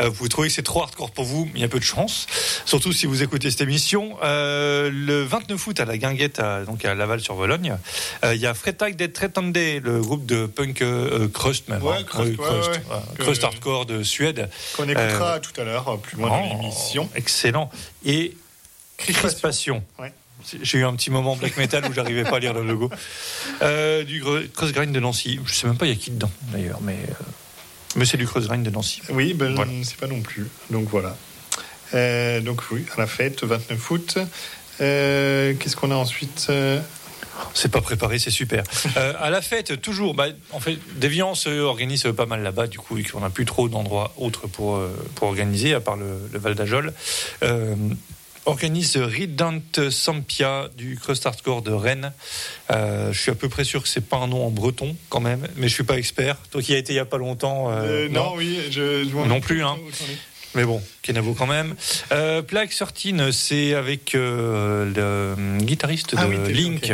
Euh, vous pouvez trouver que c'est trop hardcore pour vous, mais il y a peu de chance. Surtout si vous écoutez cette émission. Euh, le 29 août, à la Guinguette, à, donc à Laval-sur-Vologne, euh, il y a Freitag des Tretande, le groupe de punk crust même. Ouais, hein. crust, ouais, crust, ouais. hardcore de Suède. Qu'on écoutera tout à l'heure, plus loin dans l'émission. Excellent. Et Crispation. Ouais. J'ai eu un petit moment black metal où j'arrivais pas à lire le logo. Euh, du gre- Cross Grind de Nancy. Je sais même pas il y a qui dedans d'ailleurs, mais, euh, mais c'est du Cross Grind de Nancy. Oui, ben, Voilà. je ne sais pas non plus. Donc voilà. Euh, donc oui, à la fête, 29 août. Euh, Qu'est-ce qu'on a ensuite Euh, C'est pas préparé, c'est super. Euh, à la fête, toujours, bah, en fait, Déviance euh, organise pas mal là-bas, du coup, on n'a plus trop d'endroits autres pour, pour organiser, à part le, le Val d'Ajol. Euh, organise Ridant Sampia du Crust Hardcore de Rennes. Euh, je suis à peu près sûr que c'est pas un nom en breton quand même, mais je suis pas expert. Toi qui as été il y a pas longtemps, euh, euh, non, oui, je, je Non plus, hein. Mais bon, Kenavo quand même. Euh, Plague 13, c'est avec euh, le guitariste de Ah oui, t'es- Link,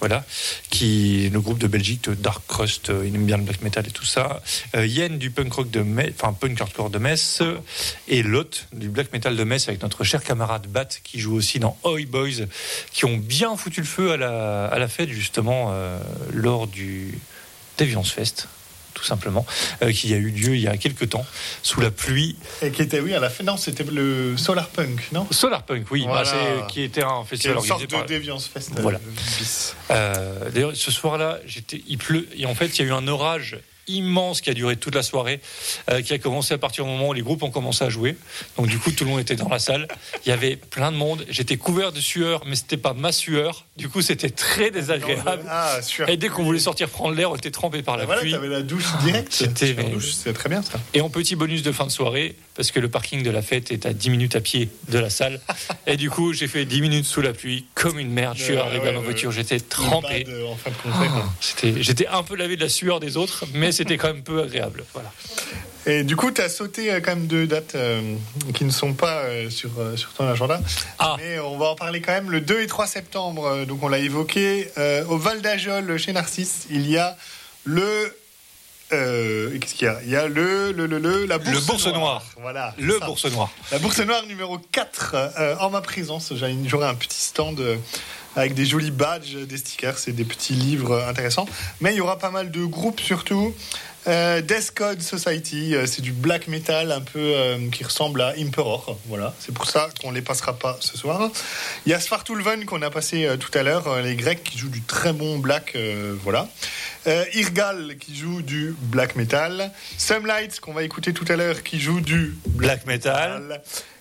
voilà, qui le groupe de Belgique de Dark Crust, euh, il aime bien le black metal et tout ça. Euh, Yen du punk rock de Metz, enfin punk hardcore de Metz, et Lot du black metal de Metz avec notre cher camarade Bat qui joue aussi dans Oi Boys, qui ont bien foutu le feu à la, à la fête justement lors du Deviance Fest. Tout simplement, euh, qui a eu lieu il y a quelques temps, sous la pluie Et qui était, oui, à la fin, non, c'était le Solar Punk, non? Solar Punk, oui, Voilà. bah, qui était un festival une sorte de par. Deviance Fest. Voilà. euh. Euh, D'ailleurs, ce soir-là, j'étais, il pleut et en fait, il y a eu un orage immense qui a duré toute la soirée, euh, qui a commencé à partir du moment où les groupes ont commencé à jouer. Donc du coup, tout le monde était dans la salle. Il y avait plein de monde. J'étais couvert de sueur, mais c'était pas ma sueur. Du coup, c'était très désagréable. Ah. Et dès qu'on voulait sortir prendre l'air, on était trempé par la voilà, pluie. t'avais la douche directe. C'était- très bien ça. Et en petit bonus de fin de soirée, parce que le parking de la fête est à 10 minutes à pied de la salle. Et du coup, j'ai fait 10 minutes sous la pluie, comme une merde. Je suis Ouais, arrivé à ma voiture, j'étais trempé. en fin. C'était, j'étais un peu lavé de la sueur des autres, mais c'était quand même peu agréable. Voilà. Et du coup, tu as sauté euh, quand même deux dates euh, qui ne sont pas euh, sur, euh, sur ton agenda. Ah. Mais on va en parler quand même le 2 et 3 septembre. euh, donc on l'a évoqué. euh, au Val d'Ajol, chez Narcisse, il y a le. Euh, Qu'est-ce qu'il y a? Il y a le, le, le, le- la bourse, Bourse Noire. Voilà. Le ça. bourse noir. La bourse noire numéro 4 euh, en ma présence. J'aurai un petit stand euh, avec des jolis badges, des stickers et des petits livres intéressants. Mais il y aura pas mal de groupes surtout. Euh, Death Code Society, euh, c'est du black metal un peu euh, qui ressemble à Emperor. Voilà, c'est pour ça qu'on les passera pas ce soir. Il y a Svartulven qu'on a passé euh, tout à l'heure, les Grecs qui jouent du très bon black. voilà. Irgal qui joue du black metal. Lights qu'on va écouter tout à l'heure qui joue du Black metal.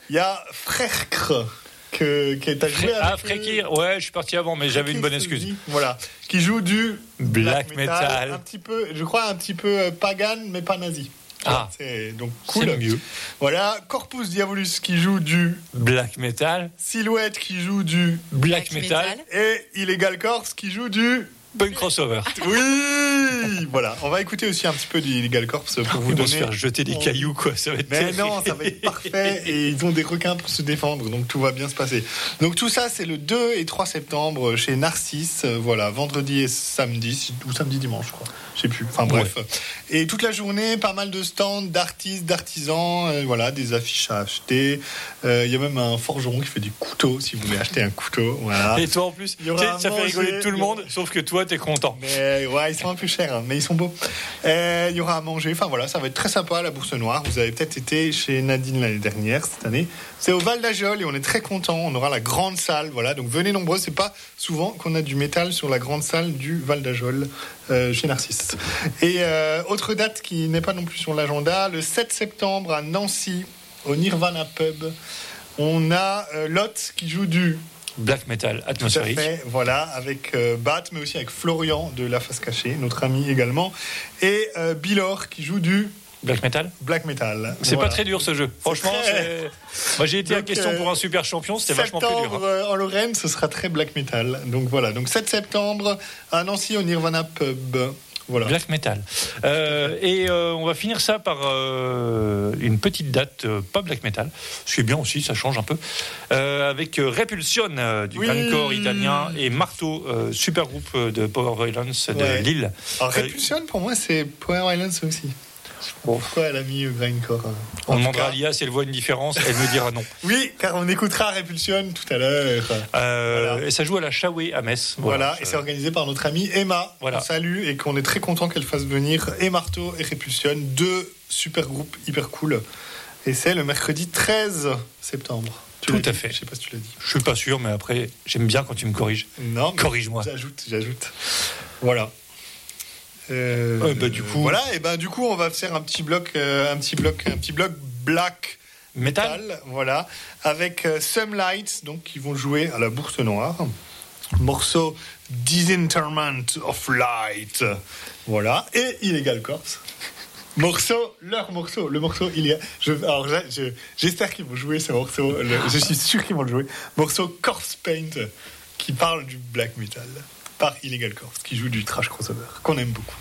Il y a Frerkr que, qui est à jouer Ah, euh, Frekir, ouais, je suis parti avant, mais j'avais une bonne excuse. Voilà, qui joue du Black metal. un petit peu, je crois un petit peu euh, pagan, mais pas nazi. Ah. c'est donc C'est cool. mieux. Voilà, Corpus Diabolus qui joue du Black metal, Silhouette qui joue du black, Black metal, metal. et Illegal Corpse qui joue du punk crossover. oui. voilà, on va écouter aussi un petit peu d'Illegal Corpse pour vous Ils vont se donner. faire jeter des Oh. cailloux, quoi. Ça va être Mais terrible. non, ça va être parfait et ils ont des requins pour se défendre, donc tout va bien se passer. Donc tout ça, c'est le 2 et 3 septembre chez Narcisse, euh, voilà, vendredi et samedi, ou samedi dimanche, je crois. Je sais plus. Enfin bref. Et toute la journée, pas mal de stands d'artistes, d'artisans, euh, voilà, des affiches à acheter. Euh, Il y a même un forgeron qui fait des couteaux, si vous voulez acheter un couteau. Voilà. Et toi en plus, ça fait rigoler tout le monde, sauf que toi, t'es content. Mais ouais, ils sont un peu chers, hein, mais ils sont beaux. Euh, Il y aura à manger. Enfin voilà, ça va être très sympa à la Bourse Noire. Vous avez peut-être été chez Nadine l'année dernière, cette année. C'est au Val d'Ajol et on est très content. On aura la grande salle. Voilà, donc venez nombreux. C'est pas souvent qu'on a du métal sur la grande salle du Val d'Ajol euh, chez Narcisse. Et euh, autre date qui n'est pas non plus sur l'agenda, le 7 septembre à Nancy, au Nirvana Pub. On a euh, Lot qui joue du Black metal tout à atmosphérique. fait, voilà, avec euh, Bat, mais aussi avec Florian de La Face Cachée, notre ami également, et euh, Bilor qui joue du Black metal black metal. C'est Voilà. pas très dur ce jeu. Franchement, très- moi j'ai été à Donc, question euh, pour un super champion, c'était vachement plus dur. hein. euh, en Lorraine, ce sera très black metal. Donc voilà, donc 7 septembre à Nancy au Nirvana Pub. Voilà. Black metal. Euh, et euh, on va finir ça par euh, une petite date, pas black metal, ce qui est bien aussi, ça change un peu, avec Repulsion du Oui. grindcore italien et Marteau, super groupe de Power Violence de Ouais. Lille. Alors Repulsion, pour moi, c'est Power Islands aussi. Pourquoi elle a mis Grindcore hein on demandera cas- à Lia si elle voit une différence, elle me dira non. Oui, car on écoutera Repulsion tout à l'heure. Euh, Voilà. Et ça joue à la Chawé à Metz. Voilà, et c'est organisé par notre amie Emma. Voilà. On salue et qu'on est très content qu'elle fasse venir et Marteau et Repulsion, deux super groupes hyper cool. Et c'est le mercredi 13 septembre. Tu Tout à dit fait. Je sais pas si tu l'as dit. Je suis pas sûr, mais après, j'aime bien quand tu me corriges. Non, Corrige-moi. J'ajoute, j'ajoute. Voilà. Euh, bah, du coup- Voilà, et ben du coup, on va faire un petit bloc, euh, un petit bloc, un petit bloc black Metal metal, voilà, avec euh, Some Lights, donc qui vont jouer à la Bourse Noire. Morceau Disinterment of Light, voilà, et Illegal Corpse. Morceau, leur morceau, le morceau, il y a. Je, alors, je- je- j'espère qu'ils vont jouer ce morceau. le- je suis sûr qu'ils vont le jouer. Morceau Corpse Paint, qui parle du black metal, par Illegal Corpse, qui joue du trash crossover, qu'on aime beaucoup.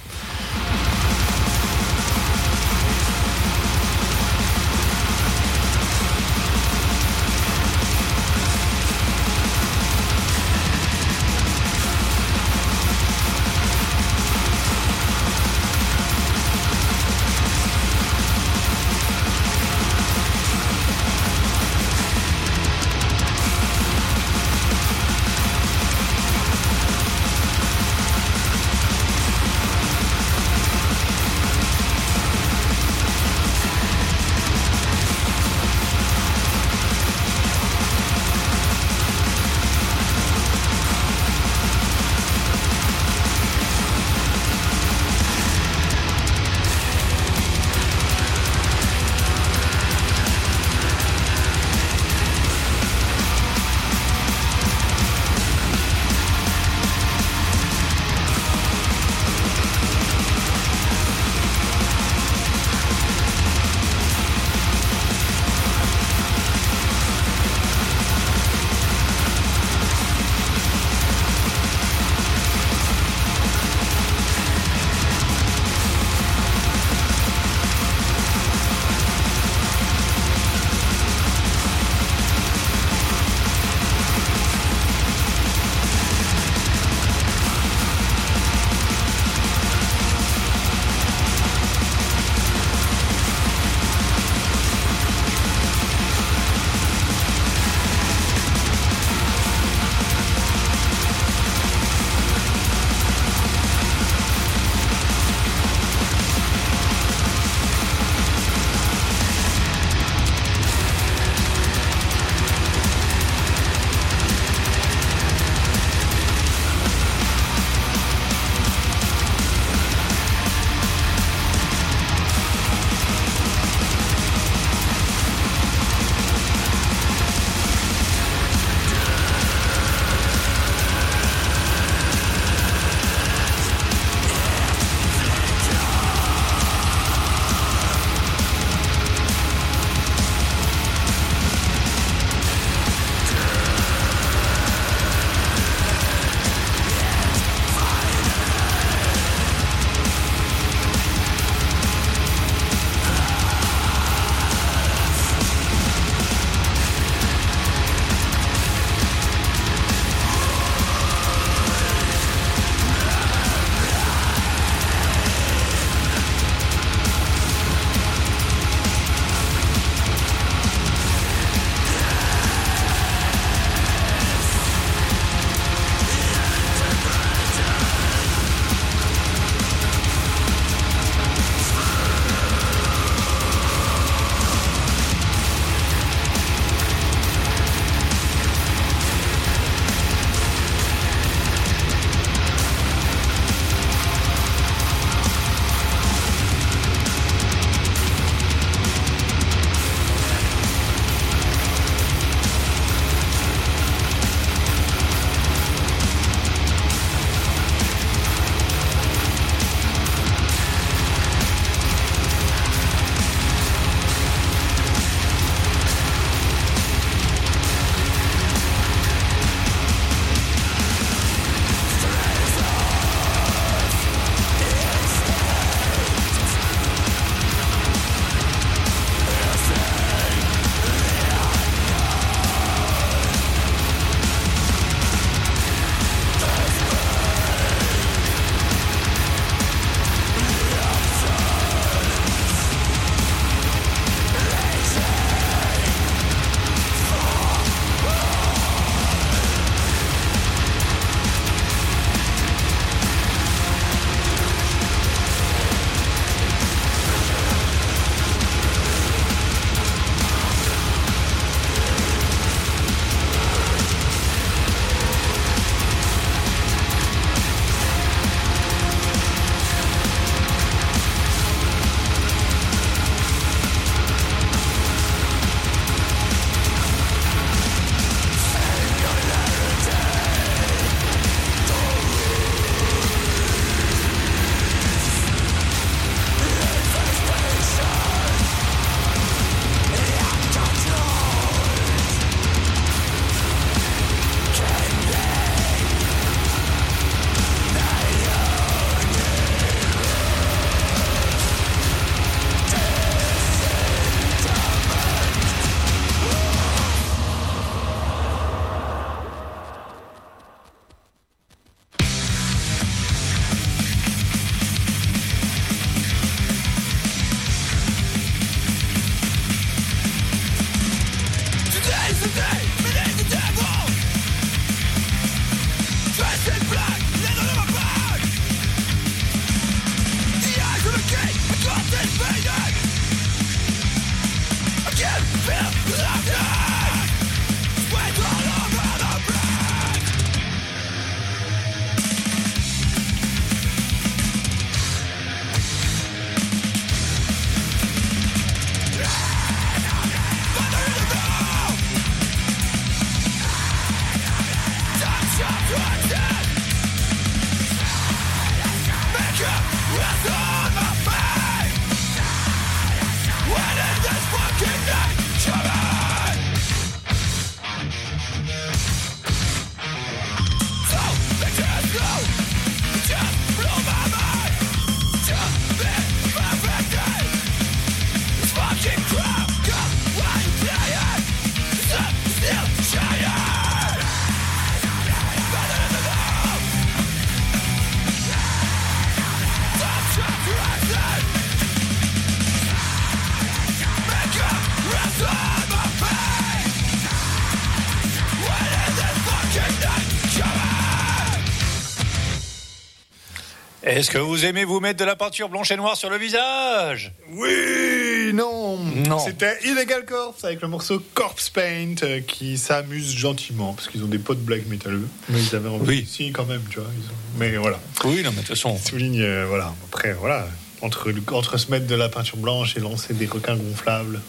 Est-ce que vous aimez vous mettre de la peinture blanche et noire sur le visage? Oui, non. Non. C'était Illegal Corpse avec le morceau Corpse Paint euh, qui s'amuse gentiment parce qu'ils ont des potes black métalleux. Mais ils avaient envie. Oui. Si, quand même, tu vois. ils ont- Mais voilà. Oui, non, mais de toute façon. Ils soulignent, euh, voilà. Après, voilà. Entre, entre se mettre de la peinture blanche et lancer des requins gonflables.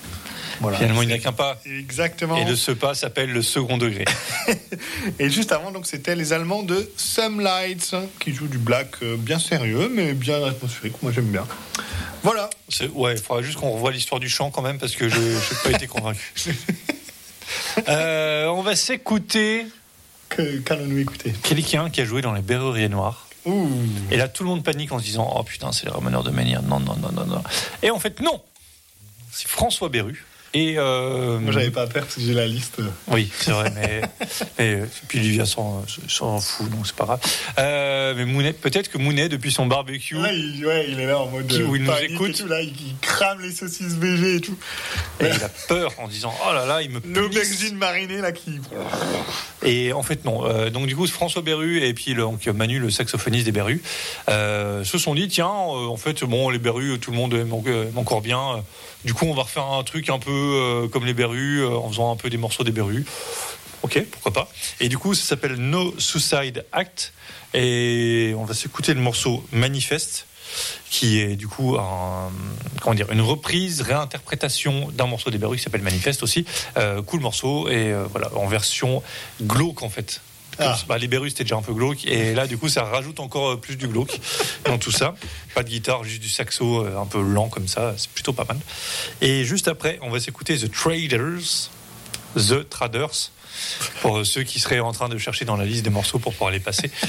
Voilà. Finalement, il n'y a qu'un pas. Exactement. Et le ce pas s'appelle le second degré. Et juste avant, donc, c'était les Allemands de Some Lights hein, qui jouent du black euh, bien sérieux, mais bien atmosphérique. Moi, j'aime bien. Voilà. Ouais, il faudra juste qu'on revoie l'histoire du chant quand même parce que je n'ai pas été convaincu. Euh, on va s'écouter Qu'allons-nous écouter? Quelqu'un qui a joué dans les Berruriers Noirs. Ouh. Et là, tout le monde panique en se disant Oh putain, c'est les Ramoneurs de Menhir. Non, non, non, non, non. Et en fait, non C'est François Berru. Et. euh, Moi, j'avais pas peur parce que j'ai la liste. Oui, c'est vrai, mais, mais euh, puis Livia s'en s'en fout, donc c'est pas grave. Euh, mais Mounet, peut-être que Mounet, depuis son barbecue, il, ouais, il est là en mode Qui- où il nous écoute. tout, là, il, il crame les saucisses VG et tout. et il a peur en disant Oh là là, il me. L'aubergine marinée là qui. Et en fait, non. Euh, donc, du coup, François Berru et puis le- donc, Manu, le saxophoniste des Berru, se sont dit tiens, en fait, bon, les Berru, tout le monde aime, en- aime encore bien. Du coup, on va refaire un truc un peu euh, comme les Berru, euh, en faisant un peu des morceaux des Berru. Ok, pourquoi pas. Et du coup, ça s'appelle No Suicide Act. Et on va s'écouter le morceau Manifeste, qui est du coup comment dire, une reprise, réinterprétation d'un morceau des Berru qui s'appelle Manifeste aussi. Euh, cool morceau, et euh, voilà, en version glauque en fait. Ah. bah, les Berru c'était déjà un peu glauque, et là du coup ça rajoute encore euh, plus du glauque dans tout ça. Pas de guitare, juste du saxo euh, un peu lent comme ça, c'est plutôt pas mal. Et juste après, on va s'écouter The Traders, The Traders, pour ceux qui seraient en train de chercher dans la liste des morceaux pour pouvoir les passer.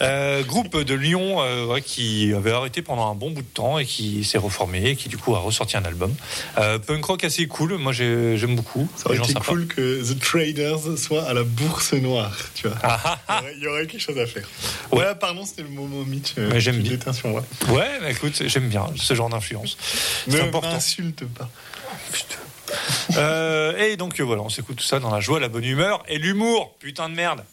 Euh, groupe de Lyon euh, ouais, qui avait arrêté pendant un bon bout de temps et qui s'est reformé et qui du coup a ressorti un album. Euh, punk rock assez cool, moi j'ai- j'aime beaucoup. Ça aurait été cool que The Traders soit à la bourse noire, tu vois. Ah, ah, Il y aurait- Il y aurait quelque chose à faire. Ouais. Ouais, pardon, c'était le moment Mitch. Mais j'aime bien. l'éteins sur moi. Ouais, écoute, j'aime bien ce genre d'influence. Ne m'insulte pas. Euh, et donc euh, voilà, on s'écoute tout ça dans la joie, la bonne humeur et l'humour. Putain de merde.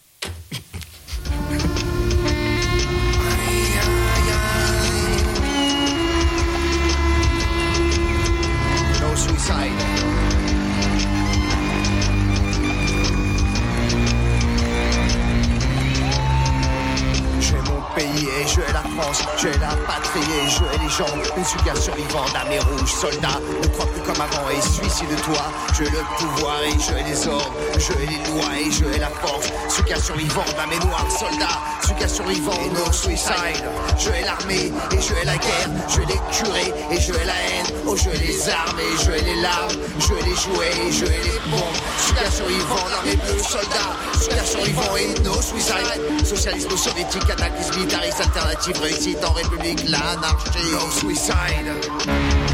France, je la patrie et je hais les gens. Une super survivant d'armée rouge, soldat, ne crois plus comme avant et suicide-toi. Je le pouvoir et je les ordres, je les lois et je hais la force. Super survivant d'armée noire, soldat, super survivant, no suicide. Je hais l'armée et je hais la guerre, je hais les curés et je hais la haine. Oh, je hais les armes et je les larmes, je les jouets et je hais les bombes. Super survivant d'armée bleue, soldat, super survivant et no suicide. Socialisme soviétique, anarchisme militariste, alternative, réussite en république, l'anarchie. No suicide.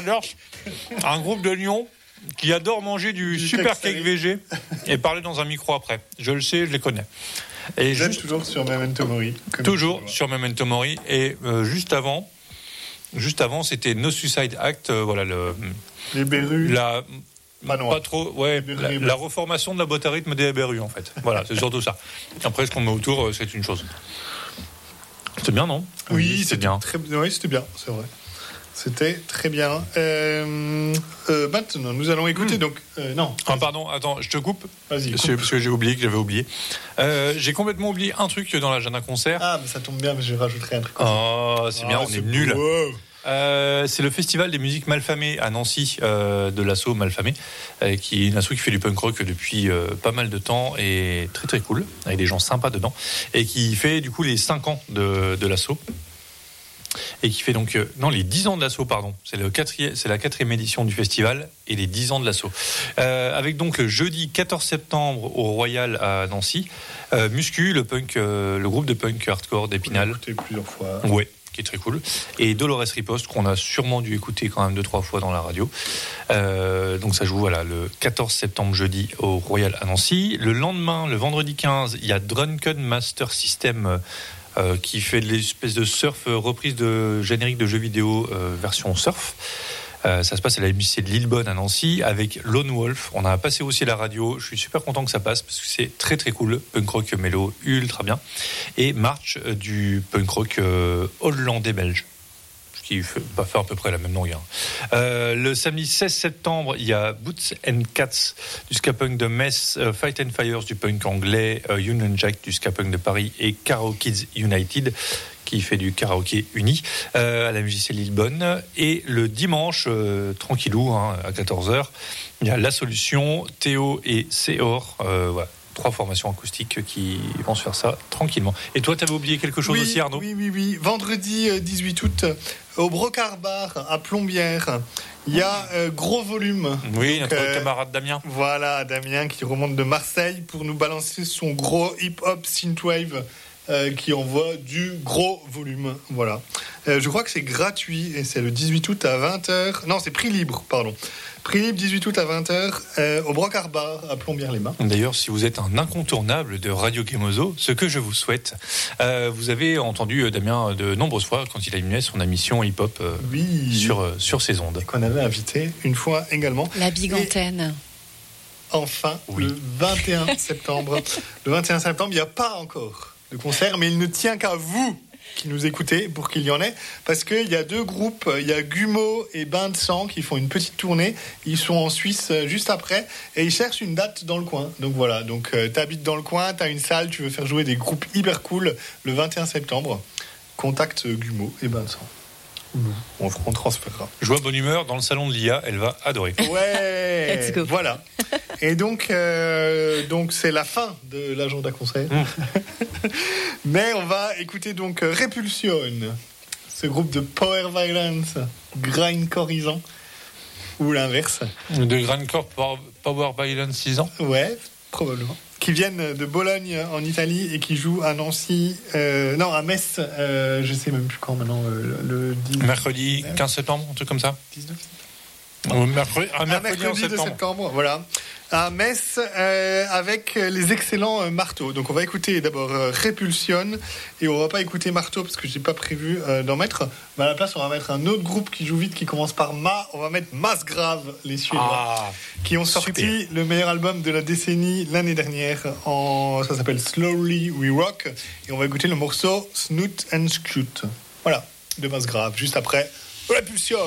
C'était un groupe de Lyon qui adore manger du, Du super cake VG et parler dans un micro après. Je le sais, je les connais. Et Vous êtes juste- toujours sur Memento Mori. toujours sur Memento Mori. Et euh, juste avant, juste avant, c'était No Suicide Act. euh, voilà le Les berrues. la Pas trop ouais la, la reformation de la boîte à rythme des berrues en fait. Voilà, c'est surtout ça. Après, ce qu'on met autour, euh, c'est une chose. C'est bien, non? Oui, c'est bien. Très... Oui, c'était bien, c'est vrai. C'était très bien. Euh, euh, maintenant, nous allons écouter donc. euh, non, Ah, pardon, attends, je te coupe. vas-y. Parce que, parce que j'ai oublié que j'avais oublié. Euh, j'ai complètement oublié un truc dans l'agenda concert. Ah, mais ça tombe bien, mais je rajouterai un truc. Oh, c'est bien, Ah, on est beau. Euh, c'est le festival des musiques malfamées à Nancy euh, de l'assaut Malfamé, euh, qui est une asso qui fait du punk rock depuis pas mal de temps et très très cool, avec des gens sympas dedans, et qui fait du coup les 5 ans de, de l'assaut. Et qui fait donc, euh, non, les 10 ans de l'assaut, pardon. C'est le quatrième, c'est la quatrième édition du festival et les 10 ans de l'assaut. Euh, avec donc le jeudi 14 septembre au Royal à Nancy, euh, Muscu, le punk, euh, le groupe de punk hardcore d'Épinal. écouté plusieurs fois. Ouais, qui est très cool. Et Dolores Riposte, qu'on a sûrement dû écouter quand même deux, trois fois dans la radio. Donc ça joue voilà, le 14 septembre jeudi au Royal à Nancy. Le lendemain, le vendredi 15, il y a Drunken Master System euh, qui fait de l'espèce de surf, euh, reprise de générique de jeux vidéo euh, version surf. Ça se passe à la MJC de Lillebonne à Nancy avec Lone Wolf. On a passé aussi la radio. Je suis super content que ça passe parce que c'est très très cool. Punk rock mélo ultra bien. Et March du punk rock hollandais belge. Qui fait, va faire à peu près la même longueur. Euh, le samedi 16 septembre, il y a Boots and Cats du ska punk de Metz, euh, Fight and Fires du punk anglais, euh, Union Jack du ska punk de Paris et Caro Kids United qui fait du karaoké uni euh, à la MJC Lillebonne. Et le dimanche, euh, tranquillou, hein, à 14h, il y a La Solution, Théo et Céor. Euh, voilà. Trois formations acoustiques qui vont se faire ça tranquillement. Et toi, tu avais oublié quelque chose oui, aussi, Arnaud? Oui, oui, oui. Vendredi euh, 18 août, euh, au Brocard Bar à Plombières, il y a euh, gros volume. Oui, Donc, notre euh, camarade Damien. Voilà, Damien qui remonte de Marseille pour nous balancer son gros hip-hop synthwave euh, qui envoie du gros volume. Voilà. Euh, je crois que c'est gratuit et c'est le 18 août à 20h. Non, c'est prix libre, pardon. Prix libre 18 août à 20h euh, au Brocard Bar à Plombières-les-Mains. D'ailleurs, si vous êtes un incontournable de Radio Gemozo, ce que je vous souhaite, euh, vous avez entendu euh, Damien de nombreuses fois quand il animait son émission hip-hop euh, Oui. sur, euh, sur ses ondes. Qu'on avait invité une fois également. La big Et- antenne. Enfin, Oui. le 21 septembre. Le 21 septembre, il n'y a pas encore de concert, mais il ne tient qu'à vous qui nous écoutez pour qu'il y en ait, parce qu'il y a deux groupes, il y a Gumo et Bain de Sang qui font une petite tournée. Ils sont en Suisse euh, juste après et ils cherchent une date dans le coin. Donc voilà, donc tu t'habites dans le coin, t'as une salle, tu veux faire jouer des groupes hyper cool le 21 septembre. Contacte Gumo et Bain de Sang. On, on transférera. Joie bonne humeur dans le salon de l'IA, elle va adorer. Ouais. Let's go. Voilà. Et donc, euh, donc c'est la fin de l'agenda concert. Mais on va écouter donc euh, Repulsion, ce groupe de power violence grindcoreisant ou l'inverse. De Power- Power Violence 6 ans? Ouais, probablement. Qui viennent de Bologne en Italie et qui jouent à Nancy, euh, non à Metz, euh, je sais même plus quand maintenant, euh, le, le 10 Mercredi 15 septembre, un truc comme ça. 19 Mercredi, un Un mercredi, en mercredi de septembre. voilà. À Metz, euh, avec les excellents euh, marteaux. Donc on va écouter d'abord euh, Repulsion, et on va pas écouter marteau parce que j'ai pas prévu euh, d'en mettre. Mais à la place, on va mettre un autre groupe qui joue vite, qui commence par Ma. On va mettre Masgrave, les Suédois, Ah, qui ont sorti le meilleur album de la décennie l'année dernière. En, ça s'appelle Slowly We Rock, et on va écouter le morceau Snoot and Scoot. Voilà, de Masgrave. Juste après Repulsion.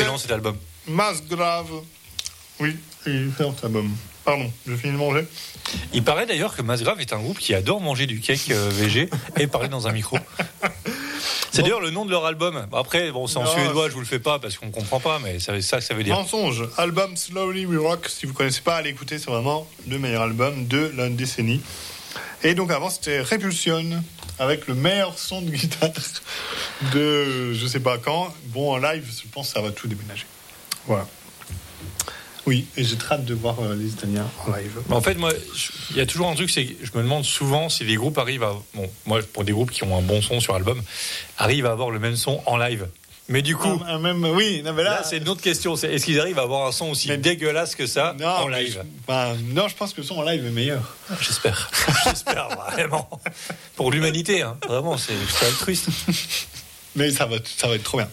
Excellent cet album. Masse grave. Oui, excellent cet album. Pardon, je finis de manger. Il paraît d'ailleurs que Masgrave est un groupe qui adore manger du cake euh, VG et parler dans un micro. C'est d'ailleurs le nom de leur album. Bon, Après, bon, c'est en Non, suédois, je vous le fais pas parce qu'on comprend pas, mais c'est ça que ça veut dire. Mensonge, album Slowly We Rock. Si vous connaissez pas, allez écouter, c'est vraiment le meilleur album de la décennie. Et donc avant, c'était Repulsion avec le meilleur son de guitare de je sais pas quand. Bon, en live, je pense que ça va tout déménager. Voilà. Oui, et j'ai très hâte de voir euh, les Italiens en live. Mais En fait, moi, il y a toujours un truc, c'est que je me demande souvent si les groupes arrivent à. Bon, moi, pour des groupes qui ont un bon son sur album, arrivent à avoir le même son en live. Mais du coup, même, oui, non, mais là, là, c'est une autre question. Est-ce qu'ils arrivent à avoir un son aussi dégueulasse que ça non, en live je, ben, non, je pense que le son en live est meilleur. J'espère. J'espère, vraiment. Pour l'humanité, hein. vraiment, c'est c'est altruiste. Mais ça va, ça va être trop bien.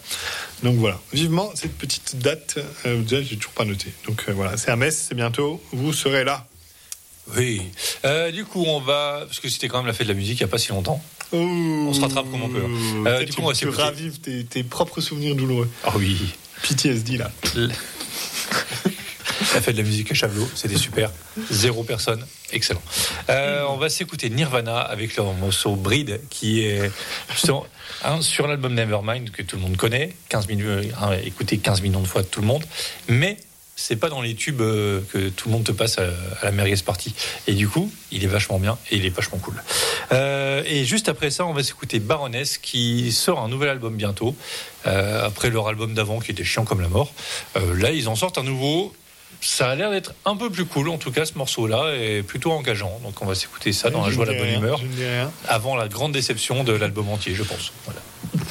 Donc voilà, vivement cette petite date. Euh, déjà, j'ai toujours pas noté. Donc euh, voilà, c'est à Metz, c'est bientôt. Vous serez là. Oui. Euh, du coup, on va. Parce que c'était quand même la fête de la musique il n'y a pas si longtemps. On se rattrape comme on peut. Euh, du coup, on va tu s'écouter. ravives tes, tes propres souvenirs douloureux. Ah oui. PTSD là. La fête de la musique à Chavelot, c'était super. Zéro personne, excellent. Euh, on va s'écouter Nirvana avec leur morceau Breed, qui est sur, hein, sur l'album Nevermind, que tout le monde connaît, 15 millions, hein, écouté 15 millions de fois de tout le monde, mais c'est pas dans les tubes euh, que tout le monde te passe à, la merguez party. Et du coup, il est vachement bien et il est vachement cool. Euh, et juste après ça, on va s'écouter Baroness qui sort un nouvel album bientôt, euh, après leur album d'avant qui était chiant comme la mort. Euh, là, ils en sortent un nouveau. Ça a l'air d'être un peu plus cool, en tout cas, ce morceau-là est plutôt engageant. Donc, on va s'écouter ça dans la joie, la bonne rien, humeur, avant la grande déception de l'album entier, je pense. Voilà.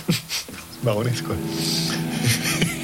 Baroness quoi.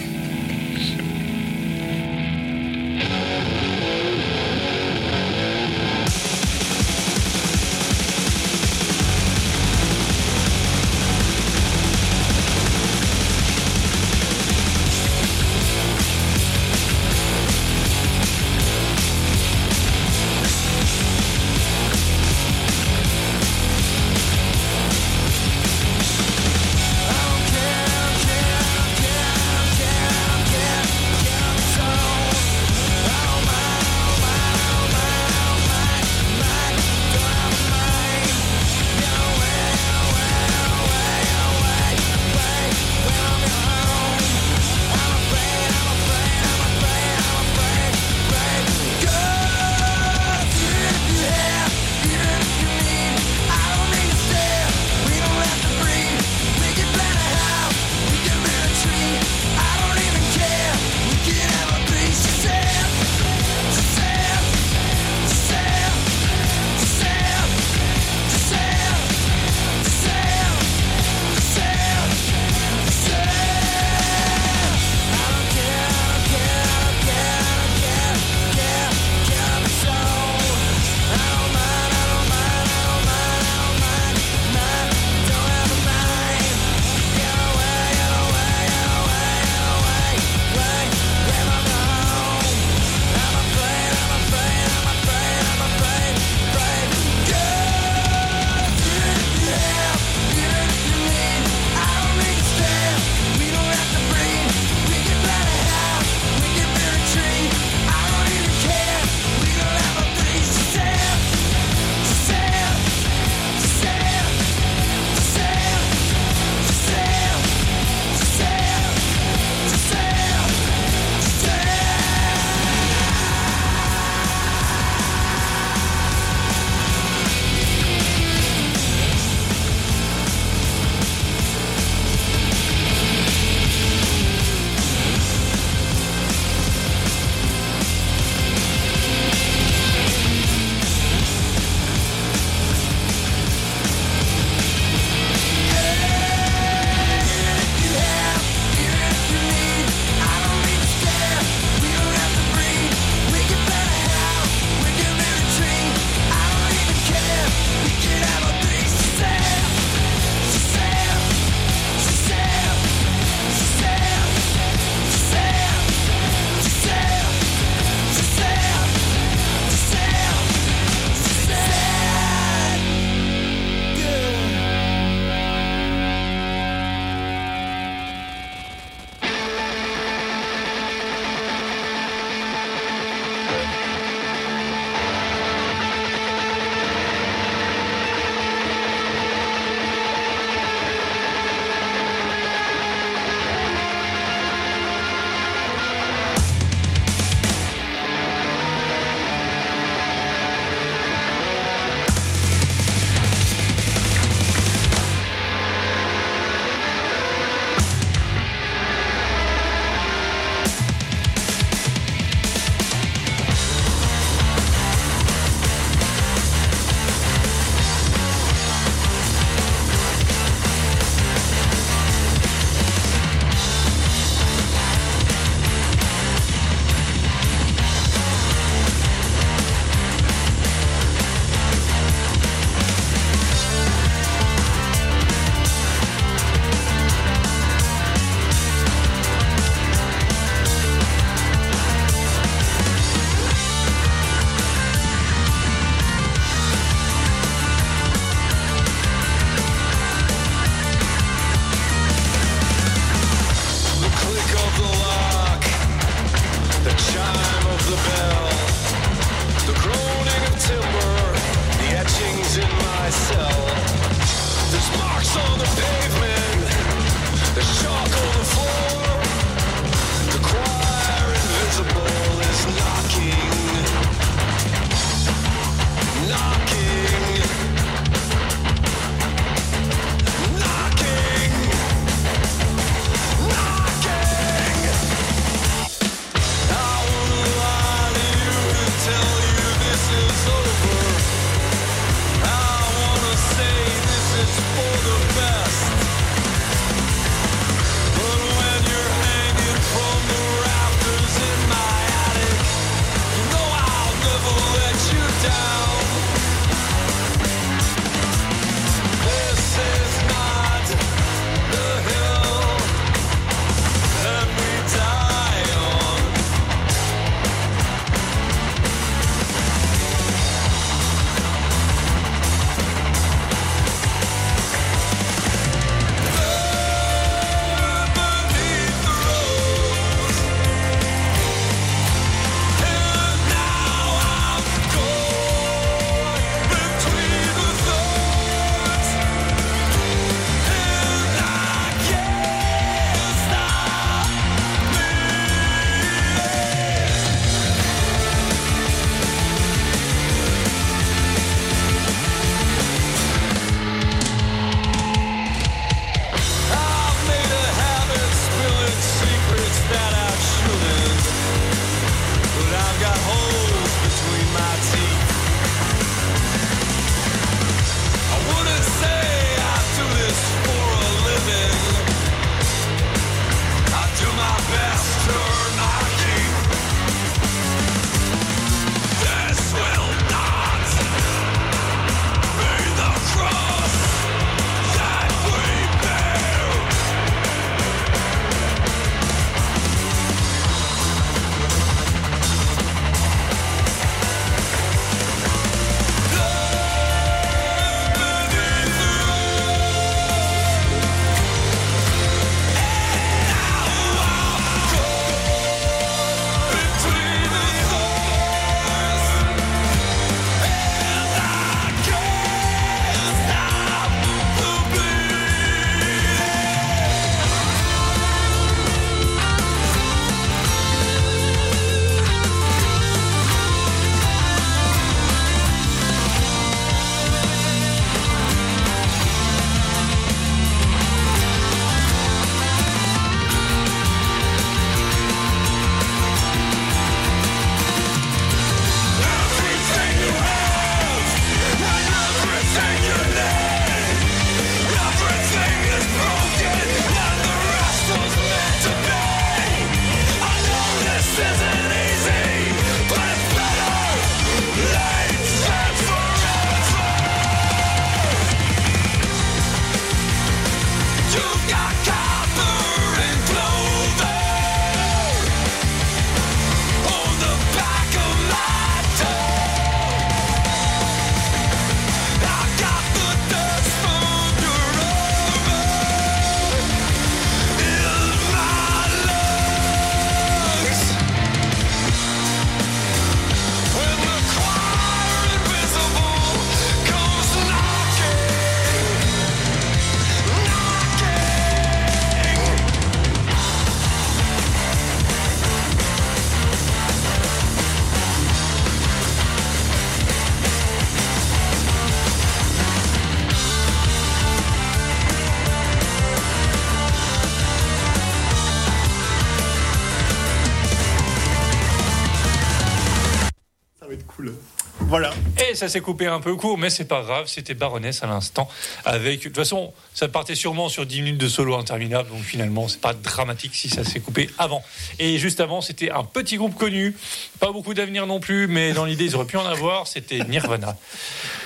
ça s'est coupé un peu court, mais c'est pas grave, c'était Baroness à l'instant. Avec, de toute façon, ça partait sûrement sur 10 minutes de solo interminable, donc finalement, c'est pas dramatique si ça s'est coupé avant. Et juste avant, c'était un petit groupe connu, pas beaucoup d'avenir non plus, mais dans l'idée, ils auraient pu en avoir, c'était Nirvana.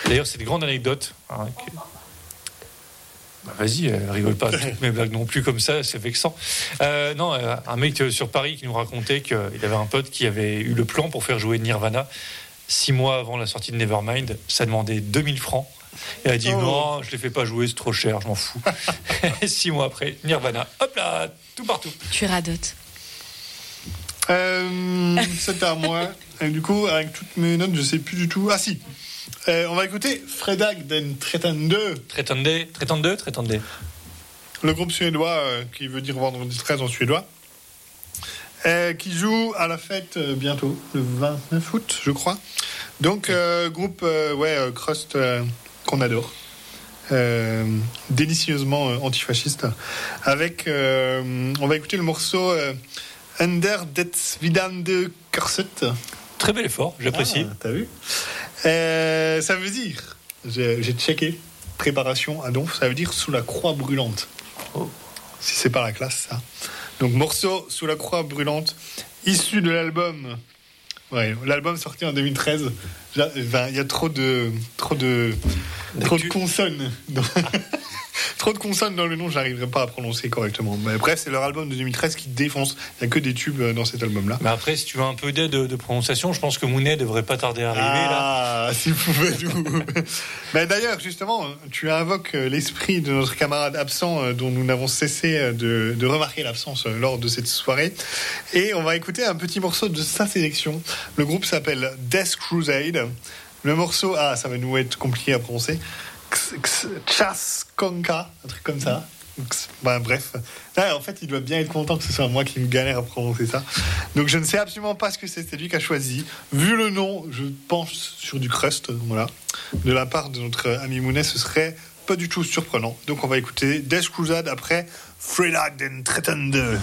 D'ailleurs, c'est une grande anecdote. hein, Bah, Vas-y, euh, rigole pas toutes mes blagues non plus comme ça, c'est vexant. Euh, non, euh, un mec sur Paris qui nous racontait qu'il avait un pote qui avait eu le plan pour faire jouer Nirvana six mois avant la sortie de Nevermind. Ça demandait 2000 francs. Et elle a dit Oh. non, je les fais pas jouer, c'est trop cher, je m'en fous. Et six mois après, Nirvana, hop là, tout partout. Tu radotes. Euh, c'est à moi. Et du coup, avec toutes mes notes, je sais plus du tout. Ah si. Euh, on va écouter Fredag den 32, Trétendé, Trétendé, Trétendé. le groupe suédois euh, qui veut dire vendredi 13 en suédois, euh, qui joue à la fête euh, bientôt, le 29 août, je crois. Donc, euh, groupe ouais, crust qu'on adore. Délicieusement antifasciste. Avec, on va écouter le morceau Under det Vidande Kurset. Très bel effort, j'apprécie. Ah, T'as vu? Ça veut dire, j'ai j'ai checké, préparation à donf, ça veut dire sous la croix brûlante. Oh. Si c'est pas la classe, ça. Donc morceau sous la croix brûlante, issu de l'album. Ouais, l'album sorti en 2013. J'a- ben, Il y a trop de, trop de, trop de consonnes. dans- trop de consonnes dans le nom, j'arriverai pas à prononcer correctement. Mais bref, c'est leur album de 2013 qui défonce. Il y a que des tubes euh, dans cet album-là. Mais après, si tu veux un peu d'aide de, de prononciation, je pense que Mounet devrait pas tarder à arriver là. Ah, si vous pouvez tout. Mais d'ailleurs, justement, tu invoques euh, l'esprit de notre camarade absent euh, dont nous n'avons cessé euh, de, de remarquer l'absence euh, lors de cette soirée. Et on va écouter un petit morceau de sa sélection. Le groupe s'appelle Death Crusade. Le morceau, ah, ça va nous être compliqué à prononcer. Chaskonka, un truc comme ça. Bah, bref. En fait, il doit bien être content que ce soit moi qui me galère à prononcer ça. Donc, je ne sais absolument pas ce que c'est. C'est lui qui a choisi. Vu le nom, je pense sur du crust. Voilà. De la part de notre ami Mounet, ce serait pas du tout surprenant. Donc, on va écouter Death Crusade après Freelag den 32.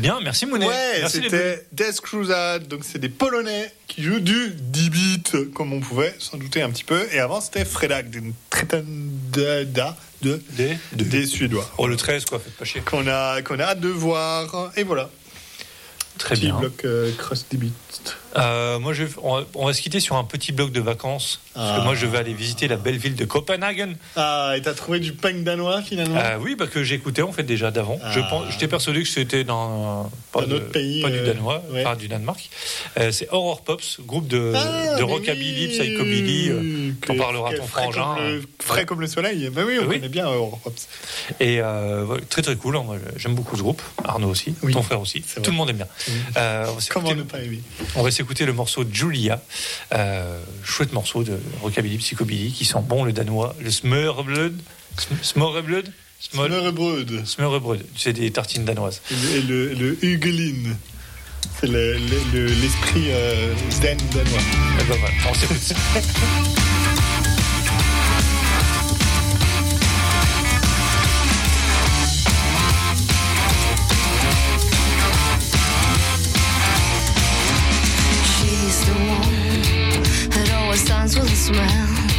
Bien, merci Monet. Ouais, c'était Death donc c'est des Polonais qui jouent du 10 bits, comme on pouvait s'en douter un petit peu. Et avant, c'était Fredag, d'une Tretanda de, Des, de- des Suédois. Oh, le 13, quoi, faites pas chier. Qu'on a, qu'on a hâte de voir. Et voilà, Très petit bien. bloc euh, cross 10 bits. Euh, moi, je, on, va, on va se quitter sur un petit bloc de vacances. Parce que moi, je vais aller visiter la belle ville de Copenhague. Ah, et t'as trouvé du punk danois finalement Euh, oui, parce que j'écoutais en fait déjà d'avant. Ah. Je pense, j'étais persuadé que c'était dans pas Un de- autre pays, pas du euh, danois, ouais. enfin du Danemark. C'est Horror Pops, groupe de, Ah, de rockabilly, oui, psychobilly. T'en parlera ton frais frangin. Comme le, frais comme le soleil. Bah oui, on Oui. connaît bien Europe Pops. Et très très cool. Moi, J'aime beaucoup ce groupe. Arnaud aussi, Oui. ton frère aussi. Tout le monde aime bien. On Comment ne pas aimer? On va s'écouter le morceau Julia, euh, chouette morceau de rockabilly, psychobilly, qui sent bon le danois, le smørrebrød, Sm- smørrebrød, Smørrebrød. smørrebrød, c'est des tartines danoises. Et le, le. C'est le- le- le- l'esprit euh, zen danois. Ben voilà, on s'écoute swell.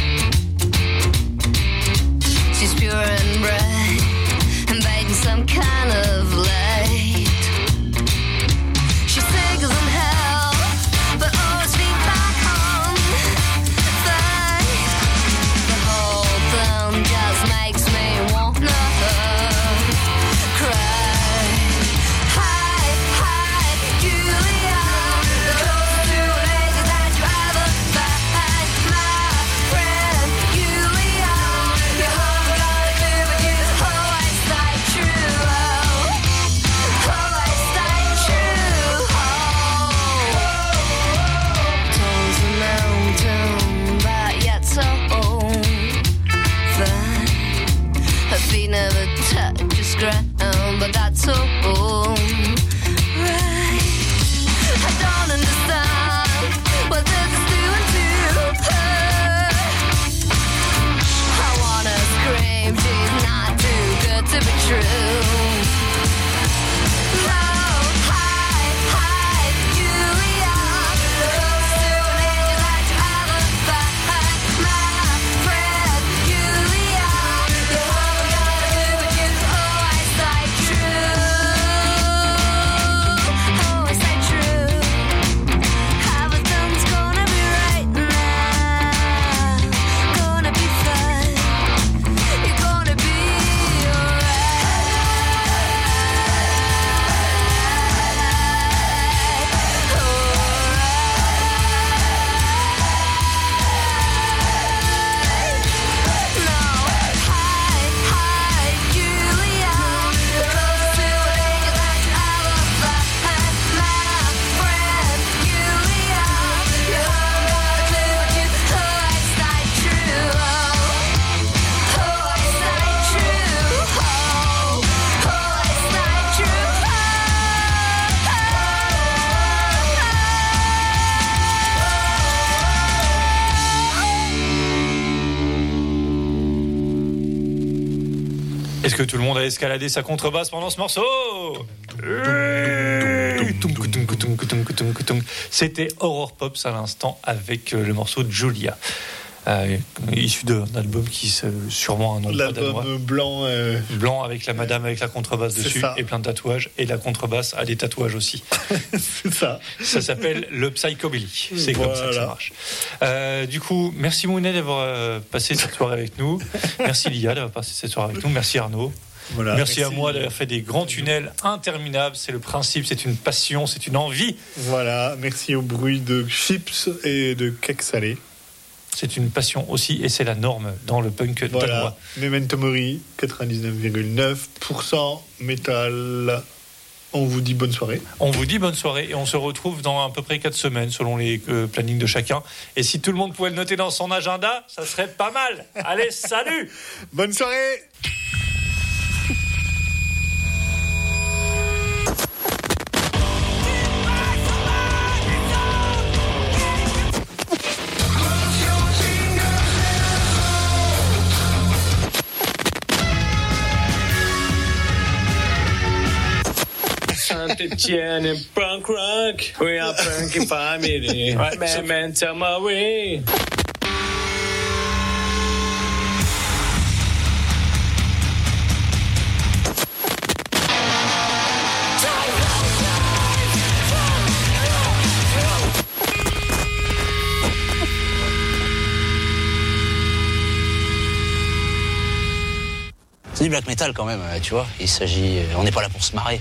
Tout le monde a escaladé sa contrebasse pendant ce morceau C'était Horror Pops à l'instant avec euh, le morceau Julia. Euh, issu d'un album qui se- sûrement un nom. L'album blanc. euh, Blanc avec la madame avec la contrebasse dessus ça. et plein de tatouages. Et la contrebasse a des tatouages aussi. c'est ça. Ça s'appelle le psychobilly. C'est comme ça que ça Voilà. marche. Euh, du coup, merci Mounet d'avoir passé cette soirée avec nous. Merci Lia d'avoir passé cette soirée avec nous. Merci Arnaud. Voilà, merci, à moi d'avoir fait des grands tunnels interminables. C'est le principe, c'est une passion, c'est une envie. Voilà, merci au bruit de chips et de cake salé. C'est une passion aussi et c'est la norme dans le punk Voilà, danois. Memento Mori, 99,9% métal. On vous dit bonne soirée. On vous dit bonne soirée et on se retrouve dans à peu près 4 semaines selon les euh, plannings de chacun. Et si tout le monde pouvait le noter dans son agenda, ça serait pas mal. Allez, salut Bonne soirée Saint-Etienne et punk rock. We are punky family. Memento Mori. C'est du black metal quand même, euh, tu vois. Il s'agit. On n'est pas là pour se marrer.